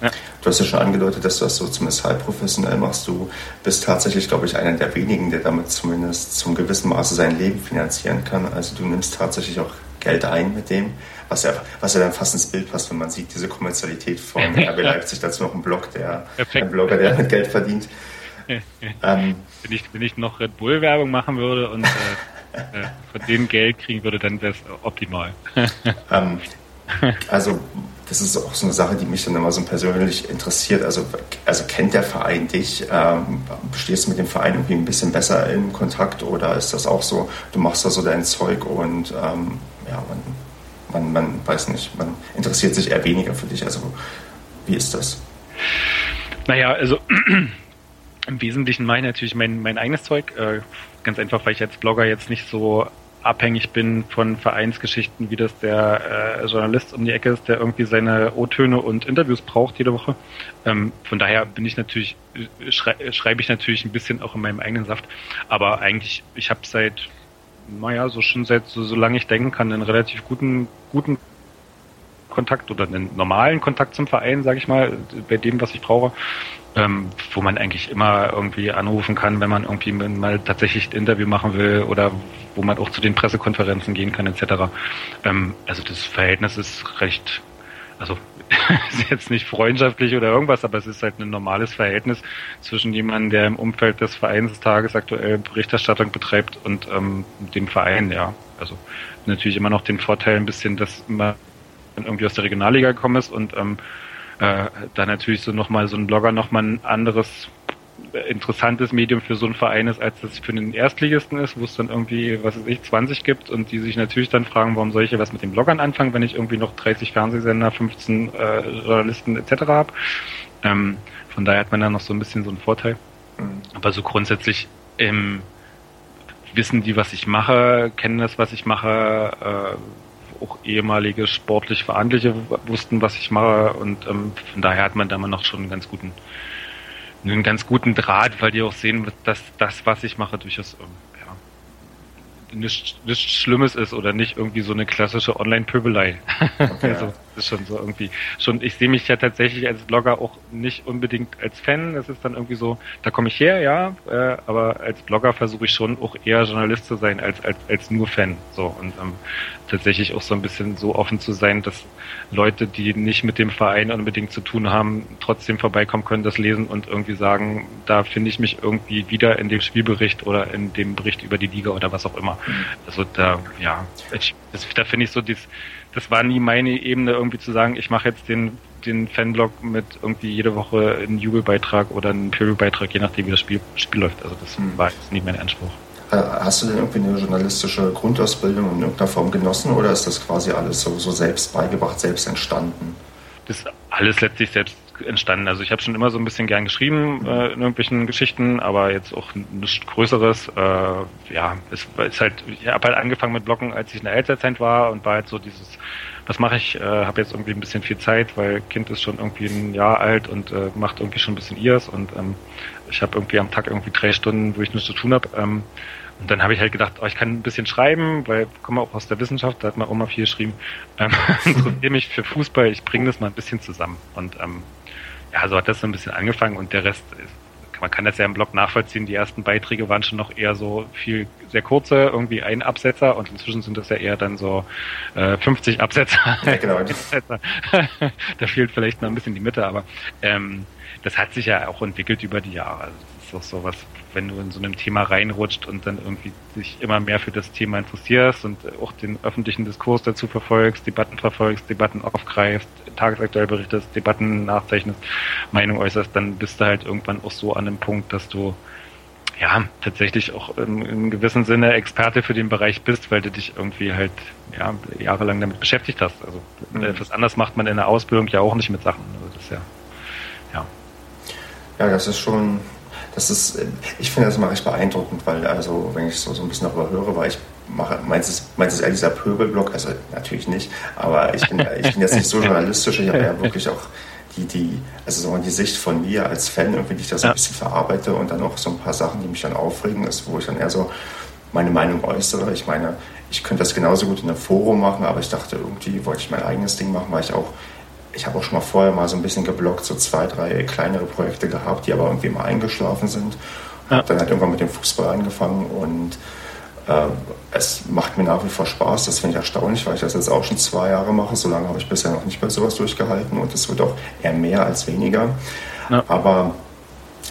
Ja. Du hast ja schon angedeutet, dass du das so zumindest halb professionell machst. Du bist tatsächlich, glaube ich, einer der wenigen, der damit zumindest zum gewissen Maße sein Leben finanzieren kann. Also du nimmst tatsächlich auch Geld ein mit dem, was ja, was ja dann fast ins Bild passt, wenn man sieht, diese Kommerzialität von RB Leipzig, dazu noch ein Blog, der, ein Blogger, der mit Geld verdient. ähm, wenn, ich, wenn ich noch Red Bull Werbung machen würde und äh, äh, von denen Geld kriegen würde, dann wäre es optimal. ähm, also das ist auch so eine Sache, die mich dann immer so persönlich interessiert. Also, also kennt der Verein dich? Ähm, stehst du mit dem Verein irgendwie ein bisschen besser in Kontakt oder ist das auch so, du machst da so dein Zeug und ähm, ja, man, man, man weiß nicht, man interessiert sich eher weniger für dich. Also wie ist das? Naja, also im Wesentlichen mache ich natürlich mein, mein eigenes Zeug. Äh, ganz einfach, weil ich als Blogger jetzt nicht so abhängig bin von Vereinsgeschichten, wie das der äh, Journalist um die Ecke ist, der irgendwie seine O-Töne und Interviews braucht jede Woche. Ähm, von daher bin ich natürlich, schrei schreibe ich natürlich ein bisschen auch in meinem eigenen Saft. Aber eigentlich, ich habe seit, naja, so schon seit so, solange ich denken kann, einen relativ guten, guten Kontakt oder einen normalen Kontakt zum Verein, sage ich mal, bei dem, was ich brauche ähm, wo man eigentlich immer irgendwie anrufen kann, wenn man irgendwie mal tatsächlich ein Interview machen will oder wo man auch zu den Pressekonferenzen gehen kann etc. Ähm, also das Verhältnis ist recht, also ist jetzt nicht freundschaftlich oder irgendwas, aber es ist halt ein normales Verhältnis zwischen jemandem, der im Umfeld des Vereins des Tages aktuell Berichterstattung betreibt und ähm, dem Verein, ja. Also natürlich immer noch den Vorteil ein bisschen, dass man irgendwie aus der Regionalliga gekommen ist und ähm, äh, da natürlich so nochmal so ein Blogger nochmal ein anderes äh, interessantes Medium für so einen Verein ist, als das für den Erstligisten ist, wo es dann irgendwie, was weiß ich, 20 gibt und die sich natürlich dann fragen, warum soll ich hier was mit den Bloggern anfangen, wenn ich irgendwie noch 30 Fernsehsender, 15 äh, Journalisten etc. habe. Ähm, von daher hat man da noch so ein bisschen so einen Vorteil. Aber so grundsätzlich ähm, wissen die, was ich mache, kennen das, was ich mache, äh, auch ehemalige sportlich Verantwortliche wussten, was ich mache und ähm, von daher hat man da immer noch schon einen ganz guten einen ganz guten Draht, weil die auch sehen, dass das, was ich mache, durchaus ähm, ja, nichts, nichts Schlimmes ist oder nicht irgendwie so eine klassische Online-Pöbelei. Okay, also, ist schon so irgendwie schon, ich sehe mich ja tatsächlich als Blogger auch nicht unbedingt als Fan. Es ist dann irgendwie so, da komme ich her, ja, äh, aber als Blogger versuche ich schon auch eher Journalist zu sein als als als nur Fan. So und ähm, tatsächlich auch so ein bisschen so offen zu sein, dass Leute, die nicht mit dem Verein unbedingt zu tun haben, trotzdem vorbeikommen können, das lesen und irgendwie sagen, da finde ich mich irgendwie wieder in dem Spielbericht oder in dem Bericht über die Liga oder was auch immer. Mhm. Also da, ja, ich, das, da finde ich so, dies, das war nie meine Ebene, irgendwie zu sagen, ich mache jetzt den den Fanblog mit irgendwie jede Woche einen Jubelbeitrag oder einen Peru-Beitrag, je nachdem wie das Spiel, Spiel läuft. Also das mhm. war jetzt nie mein Anspruch. Äh, hast du denn irgendwie eine journalistische Grundausbildung in irgendeiner Form genossen oder ist das quasi alles so, so selbst beigebracht, selbst entstanden? Das ist alles letztlich selbst entstanden. Also ich habe schon immer so ein bisschen gern geschrieben äh, in irgendwelchen Geschichten, aber jetzt auch nichts Größeres. Äh, ja, es ist halt, ich habe halt angefangen mit Bloggen, als ich in der Elternzeit war und war halt so dieses, was mache ich? Äh, habe jetzt irgendwie ein bisschen viel Zeit, weil Kind ist schon irgendwie ein Jahr alt und äh, macht irgendwie schon ein bisschen ihrs und ähm, ich habe irgendwie am Tag irgendwie drei Stunden, wo ich nichts zu tun habe. Ähm, und dann habe ich halt gedacht, oh, ich kann ein bisschen schreiben, weil ich komme auch aus der Wissenschaft, da hat man mal viel geschrieben. Ähm, interessiere mich für Fußball, ich bringe das mal ein bisschen zusammen. Und ähm, ja, so hat das so ein bisschen angefangen und der Rest ist, man kann das ja im Blog nachvollziehen, die ersten Beiträge waren schon noch eher so viel, sehr kurze, irgendwie ein Absetzer und inzwischen sind das ja eher dann so äh, 50 Absätze. Ja, genau. da fehlt vielleicht noch ein bisschen die Mitte, aber ähm, das hat sich ja auch entwickelt über die Jahre. Also das ist doch so was, wenn du in so einem Thema reinrutscht und dann irgendwie dich immer mehr für das Thema interessierst und auch den öffentlichen Diskurs dazu verfolgst, Debatten verfolgst, Debatten aufgreifst, tagesaktuell berichtest, Debatten nachzeichnest, Meinung äußerst, dann bist du halt irgendwann auch so an dem Punkt, dass du ja, tatsächlich auch in, in gewissem Sinne Experte für den Bereich bist, weil du dich irgendwie halt ja, jahrelang damit beschäftigt hast. Also mhm. etwas anders macht man in der Ausbildung ja auch nicht mit Sachen. Also das ist ja, ja. Ja, das ist schon, das ist, ich finde das immer recht beeindruckend, weil also, wenn ich so, so ein bisschen darüber höre, weil ich mache, meinst du, meinst du eher dieser Pöbelblock? Also natürlich nicht, aber ich bin, ich bin jetzt nicht so journalistisch, ich habe ja wirklich auch die, die, also so die Sicht von mir als Fan, irgendwie, die ich das ja. ein bisschen verarbeite und dann auch so ein paar Sachen, die mich dann aufregen, ist, wo ich dann eher so meine Meinung äußere. Ich meine, ich könnte das genauso gut in einem Forum machen, aber ich dachte, irgendwie wollte ich mein eigenes Ding machen, weil ich auch ich habe auch schon mal vorher mal so ein bisschen geblockt, so zwei, drei kleinere Projekte gehabt, die aber irgendwie mal eingeschlafen sind. Ja. Dann halt irgendwann mit dem Fußball angefangen und äh, es macht mir nach wie vor Spaß. Das finde ich erstaunlich, weil ich das jetzt auch schon zwei Jahre mache. So lange habe ich bisher noch nicht bei sowas durchgehalten und es wird auch eher mehr als weniger. Ja. Aber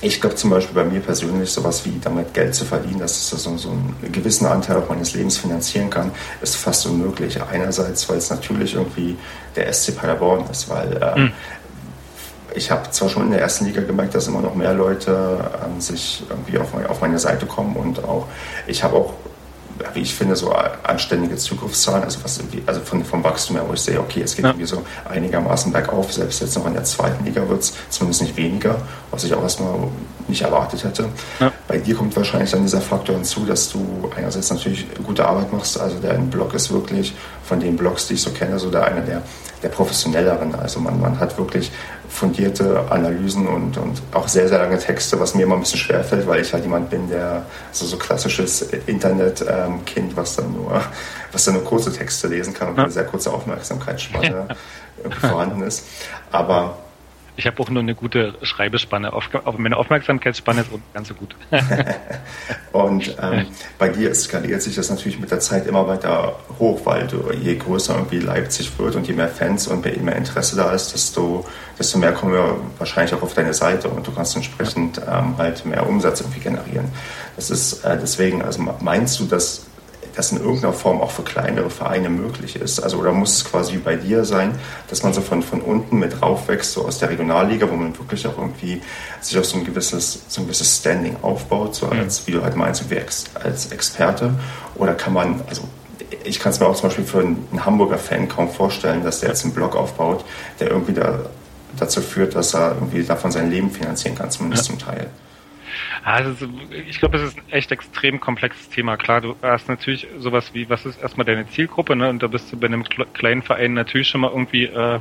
ich glaube zum Beispiel bei mir persönlich, sowas wie damit Geld zu verdienen, dass es so, so einen gewissen Anteil auch meines Lebens finanzieren kann, ist fast unmöglich. Einerseits, weil es natürlich irgendwie der SC Paderborn ist, weil äh, mhm. ich habe zwar schon in der ersten Liga gemerkt, dass immer noch mehr Leute ähm, sich irgendwie auf, auf meine Seite kommen und auch ich habe auch wie ich finde, so anständige Zugriffszahlen, also was also von, vom Wachstum her, wo ich sehe, okay, es geht ja. irgendwie so einigermaßen bergauf, selbst jetzt noch in der zweiten Liga wird es zumindest nicht weniger, was ich auch erstmal nicht erwartet hätte. Ja. Bei dir kommt wahrscheinlich dann dieser Faktor hinzu, dass du einerseits natürlich gute Arbeit machst, also dein Blog ist wirklich von den Blogs, die ich so kenne, so der einer der, der professionelleren. Also man, man hat wirklich fundierte Analysen und, und auch sehr, sehr lange Texte, was mir immer ein bisschen schwerfällt, weil ich halt jemand bin, der so, so klassisches Internet-Kind, was dann nur, was dann nur kurze Texte lesen kann und eine sehr kurze Aufmerksamkeitsspanne vorhanden ist. Aber ich habe auch nur eine gute Schreibespanne. Auf, meine Aufmerksamkeitsspanne ist ganz so gut. und ähm, bei dir skaliert sich das natürlich mit der Zeit immer weiter hoch, weil du, je größer irgendwie Leipzig wird und je mehr Fans und je mehr Interesse da ist, desto, desto mehr kommen wir wahrscheinlich auch auf deine Seite und du kannst entsprechend ähm, halt mehr Umsatz irgendwie generieren. Das ist äh, deswegen, also meinst du, dass das in irgendeiner Form auch für kleinere Vereine möglich ist? Also, oder muss es quasi wie bei dir sein, dass man so von, von unten mit raufwächst, so aus der Regionalliga, wo man wirklich auch irgendwie sich auch so ein gewisses, so ein gewisses Standing aufbaut, so als, wie du halt meinst, als Experte? Oder kann man, also ich kann es mir auch zum Beispiel für einen Hamburger Fan kaum vorstellen, dass der jetzt einen Blog aufbaut, der irgendwie da, dazu führt, dass er irgendwie davon sein Leben finanzieren kann, zumindest ja. zum Teil. Also ich glaube, es ist ein echt extrem komplexes Thema. Klar, du hast natürlich sowas wie, was ist erstmal deine Zielgruppe, ne? Und da bist du bei einem kleinen Verein natürlich schon mal irgendwie äh,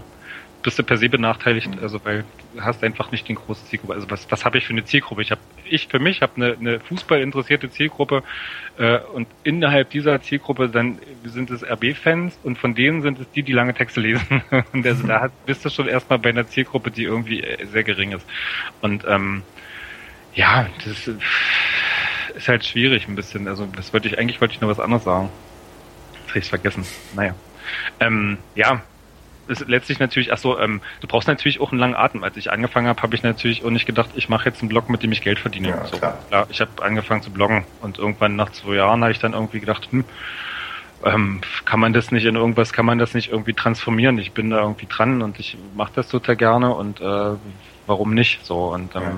bist du per se benachteiligt, mhm. also weil du hast einfach nicht den großen Zielgruppe. Also was, was habe ich für eine Zielgruppe? Ich habe, ich für mich habe eine, eine Fußball interessierte Zielgruppe äh, und innerhalb dieser Zielgruppe dann sind es RB-Fans und von denen sind es die, die lange Texte lesen. und also da bist du schon erstmal bei einer Zielgruppe, die irgendwie äh, sehr gering ist. Und ähm, ja, das ist halt schwierig ein bisschen. Also das wollte ich, eigentlich wollte ich nur was anderes sagen. Das habe ich vergessen. Naja. Ähm, ja, ist letztlich natürlich, ach so, ähm, du brauchst natürlich auch einen langen Atem. Als ich angefangen habe, habe ich natürlich auch nicht gedacht, ich mache jetzt einen Blog, mit dem ich Geld verdiene. Ja, so, klar. klar. ich habe angefangen zu bloggen und irgendwann nach zwei Jahren habe ich dann irgendwie gedacht, hm, ähm, kann man das nicht in irgendwas, kann man das nicht irgendwie transformieren? Ich bin da irgendwie dran und ich mache das total gerne und äh, warum nicht? So und ähm, ja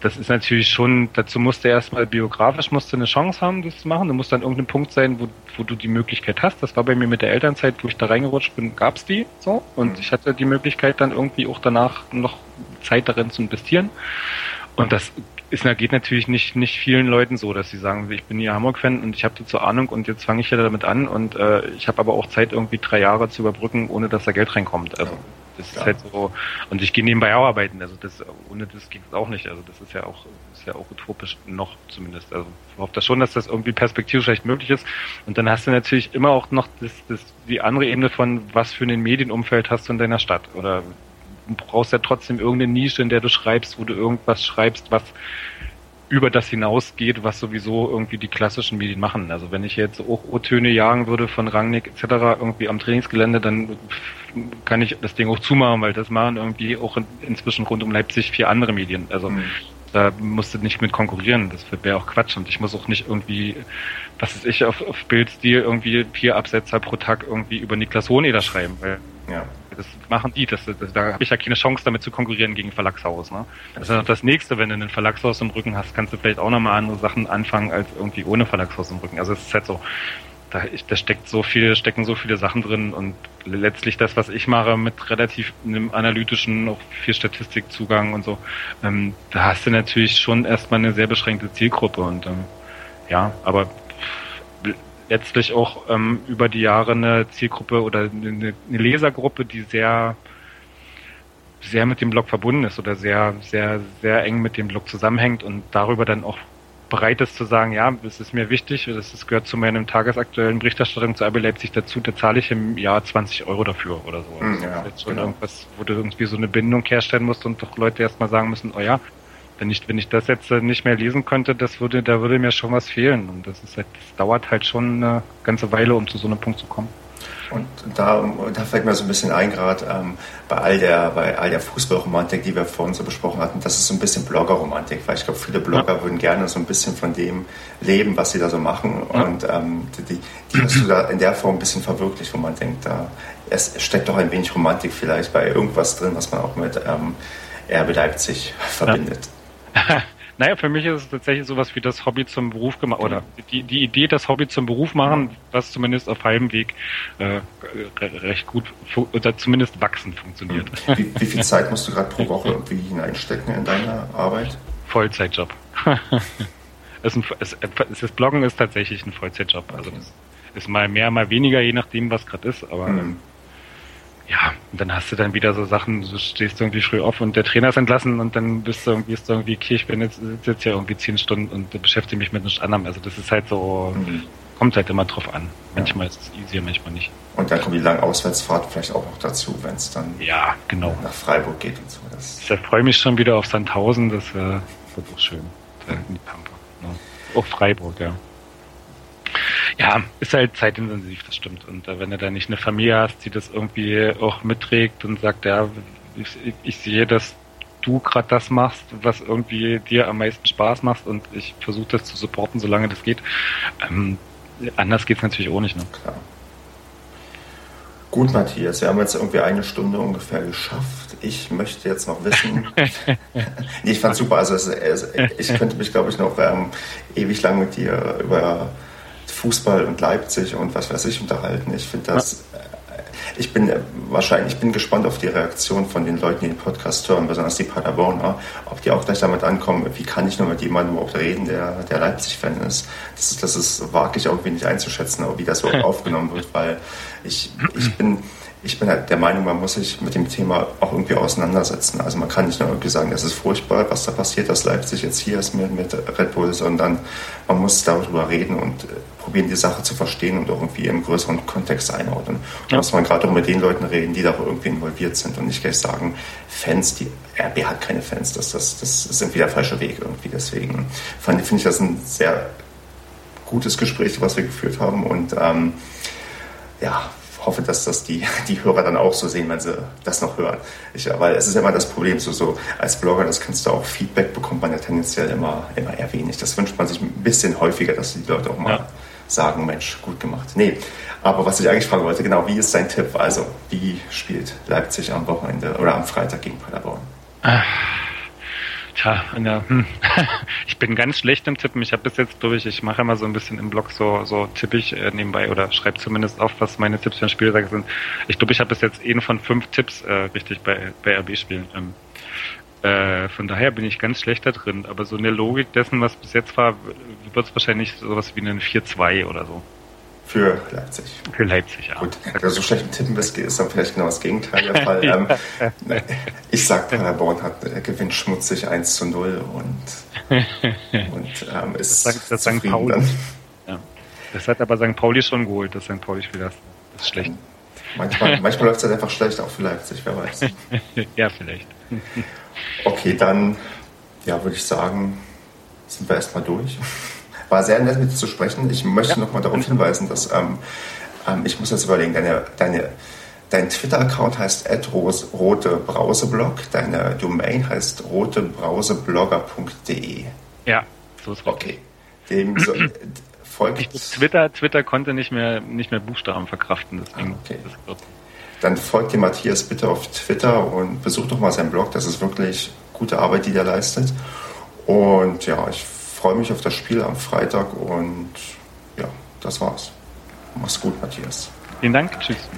das ist natürlich schon, dazu musst du erstmal biografisch musst du eine Chance haben, das zu machen. Du musst dann irgendein Punkt sein, wo, wo du die Möglichkeit hast. Das war bei mir mit der Elternzeit, wo ich da reingerutscht bin, gab's die so. Und mhm. ich hatte die Möglichkeit dann irgendwie auch danach noch Zeit darin zu investieren. Und das ist, geht natürlich nicht, nicht vielen Leuten so, dass sie sagen, ich bin hier Hamburg-Fan und ich habe dazu Ahnung und jetzt fange ich ja damit an und äh, ich habe aber auch Zeit, irgendwie drei Jahre zu überbrücken, ohne dass da Geld reinkommt. Also das ja. ist halt so, und ich gehe nebenbei auch arbeiten, also das, ohne das geht es auch nicht. Also das ist ja auch, ist ja auch utopisch noch zumindest. Also ich hoffe das schon, dass das irgendwie perspektivisch vielleicht möglich ist. Und dann hast du natürlich immer auch noch das, das, die andere Ebene von, was für ein Medienumfeld hast du in deiner Stadt. Oder du brauchst ja trotzdem irgendeine Nische, in der du schreibst, wo du irgendwas schreibst, was über das hinausgeht, was sowieso irgendwie die klassischen Medien machen. Also wenn ich jetzt auch O-Töne jagen würde von Rangnick etc. irgendwie am Trainingsgelände, dann kann ich das Ding auch zumachen, weil das machen irgendwie auch inzwischen rund um Leipzig vier andere Medien. Also mhm. da musst du nicht mit konkurrieren. Das wäre auch Quatsch. Und ich muss auch nicht irgendwie, was weiß ich, auf, auf Bildstil irgendwie vier Absätze pro Tag irgendwie über Niklas Hohneder schreiben, weil ja. Das machen die, das, das, da habe ich ja keine Chance damit zu konkurrieren gegen Verlagshaus. Ne? Das ist ja noch das Nächste, wenn du einen Verlagshaus im Rücken hast, kannst du vielleicht auch nochmal andere Sachen anfangen als irgendwie ohne Verlagshaus im Rücken. Also es ist halt so, da, da steckt so viel, stecken so viele Sachen drin und letztlich das, was ich mache, mit relativ einem analytischen, auch viel Statistikzugang und so, ähm, da hast du natürlich schon erstmal eine sehr beschränkte Zielgruppe und ähm, ja, aber letztlich auch ähm, über die Jahre eine Zielgruppe oder eine, eine Lesergruppe, die sehr sehr mit dem Blog verbunden ist oder sehr, sehr, sehr eng mit dem Blog zusammenhängt und darüber dann auch bereit ist zu sagen, ja, das ist mir wichtig, das ist, gehört zu meinem tagesaktuellen Berichterstattung zu RB Leipzig dazu, da zahle ich im Jahr 20 Euro dafür oder so. Also ja, das ist schon genau. irgendwas, wo du irgendwie so eine Bindung herstellen musst und doch Leute erstmal sagen müssen, oh ja, wenn ich, wenn ich das jetzt nicht mehr lesen könnte, das würde, da würde mir schon was fehlen. Und das ist halt, das dauert halt schon eine ganze Weile, um zu so einem Punkt zu kommen. Und da, da fällt mir so ein bisschen ein, gerade ähm, bei all der, bei all der Fußballromantik, die wir vorhin so besprochen hatten, das ist so ein bisschen Bloggerromantik, weil ich glaube, viele Blogger ja. würden gerne so ein bisschen von dem leben, was sie da so machen. Ja. Und ähm, die, die hast du da in der Form ein bisschen verwirklicht, wo man denkt, da es steckt doch ein wenig Romantik vielleicht bei irgendwas drin, was man auch mit ähm, RB Leipzig verbindet. Ja. naja, für mich ist es tatsächlich sowas wie das Hobby zum Beruf gemacht, oder die, die Idee, das Hobby zum Beruf machen, was zumindest auf halbem Weg äh, recht gut oder zumindest wachsend funktioniert. Wie, wie viel Zeit musst du gerade pro Woche irgendwie hineinstecken in deine Arbeit? Vollzeitjob. es ist es, das Bloggen ist tatsächlich ein Vollzeitjob. Also das ist mal mehr, mal weniger, je nachdem, was gerade ist, aber mhm ja, und dann hast du dann wieder so Sachen, du stehst irgendwie früh auf und der Trainer ist entlassen und dann bist du irgendwie, bist du irgendwie, okay, ich bin jetzt, sitze jetzt ja irgendwie zehn Stunden und beschäftige mich mit nichts anderem. Also das ist halt so, mhm. kommt halt immer drauf an. Manchmal ja. ist es easier, manchmal nicht. Und dann kommt die lange Auswärtsfahrt vielleicht auch noch dazu, wenn es dann ja, genau. nach Freiburg geht und so. Das ich freue mich schon wieder auf Sandhausen, das äh, wird auch schön. Mhm. In die Pampa. Ne? Auch Freiburg, ja. Ja, ist halt zeitintensiv, das stimmt. Und äh, wenn du da nicht eine Familie hast, die das irgendwie auch mitträgt und sagt, ja, ich, ich sehe, dass du gerade das machst, was irgendwie dir am meisten Spaß macht und ich versuche das zu supporten, solange das geht. Ähm, anders geht's natürlich auch nicht. Ne? Klar. Gut, Matthias, wir haben jetzt irgendwie eine Stunde ungefähr geschafft. Ich möchte jetzt noch wissen. nee, ich fand super. Also, es, es, ich könnte mich, glaube ich, noch ähm, ewig lang mit dir über Fußball und Leipzig und was weiß ich unterhalten. Ich finde das. Äh, ich bin äh, wahrscheinlich, ich bin gespannt auf die Reaktion von den Leuten, die den Podcast hören, besonders die Paderborner, ob die auch gleich damit ankommen, wie kann ich nur mit jemandem überhaupt reden, der, der Leipzig-Fan ist. Das, ist. das ist wage ich irgendwie nicht einzuschätzen, wie das so aufgenommen wird, weil ich, ich bin, ich bin halt der Meinung, man muss sich mit dem Thema auch irgendwie auseinandersetzen. Also man kann nicht nur irgendwie sagen, das ist furchtbar, was da passiert, dass Leipzig jetzt hier ist mit, mit Red Bull, sondern man muss darüber reden und probieren, die Sache zu verstehen und irgendwie im größeren Kontext einordnen. Da muss man gerade auch mit den Leuten reden, die da irgendwie involviert sind und nicht gleich sagen, Fans, die RB hat keine Fans, das, das, das ist irgendwie der falsche Weg irgendwie. Deswegen finde ich das ein sehr gutes Gespräch, was wir geführt haben und ähm, ja, hoffe, dass das die, die Hörer dann auch so sehen, wenn sie das noch hören. Ich, weil es ist ja immer das Problem, so, so als Blogger, das kannst du auch, Feedback bekommt man ja tendenziell immer, immer eher wenig. Das wünscht man sich ein bisschen häufiger, dass die Leute auch mal ja. Sagen, Mensch, gut gemacht. Nee, aber was ich eigentlich fragen wollte, genau, wie ist dein Tipp? Also, wie spielt Leipzig am Wochenende oder am Freitag gegen Paderborn? Ach Tja, der, hm. ich bin ganz schlecht im Tippen. Ich habe bis jetzt, glaube ich, mache immer so ein bisschen im Blog so, so tippe ich äh, nebenbei oder schreibe zumindest auf, was meine Tipps für ein Spieltag sind. Ich glaube, ich habe bis jetzt einen von fünf Tipps äh, richtig bei, bei RB-Spielen. Ähm, äh, von daher bin ich ganz schlecht da drin. Aber so in der Logik dessen, was bis jetzt war, wird es wahrscheinlich sowas wie ein 4-2 oder so. Für Leipzig. Für Leipzig, ja. Gut, wenn du so schlecht tippen bist, ist dann vielleicht genau das Gegenteil der Fall. ähm, ich sag, Paderborn hat, äh, gewinnt schmutzig 1 zu 0 und, und ähm, ist das sagt, das St. Pauli. Ja. Das hat aber St. Pauli schon geholt, das St. Pauli-Spiel. Das ist schlecht. Manchmal, manchmal läuft es halt einfach schlecht, auch für Leipzig, wer weiß. ja, vielleicht. Okay, dann ja, würde ich sagen, sind wir erstmal durch. War sehr nett mit dir zu sprechen. Ich möchte ja. nochmal darauf hinweisen, dass ähm, ähm, ich muss jetzt überlegen, deine, deine, dein Twitter-Account heißt rotebrauseblog, deine Domain heißt rotebrauseblogger.de. Ja, so ist Okay. Dem so, folgt. Twitter, Twitter konnte nicht mehr, nicht mehr Buchstaben verkraften, deswegen. Okay. Dann folgt dem Matthias bitte auf Twitter und besucht doch mal seinen Blog. Das ist wirklich gute arbeit, die der leistet. Und ja, ich freue mich auf das Spiel am Freitag und ja, das war's. Mach's gut, Matthias. Vielen Dank. Tschüss.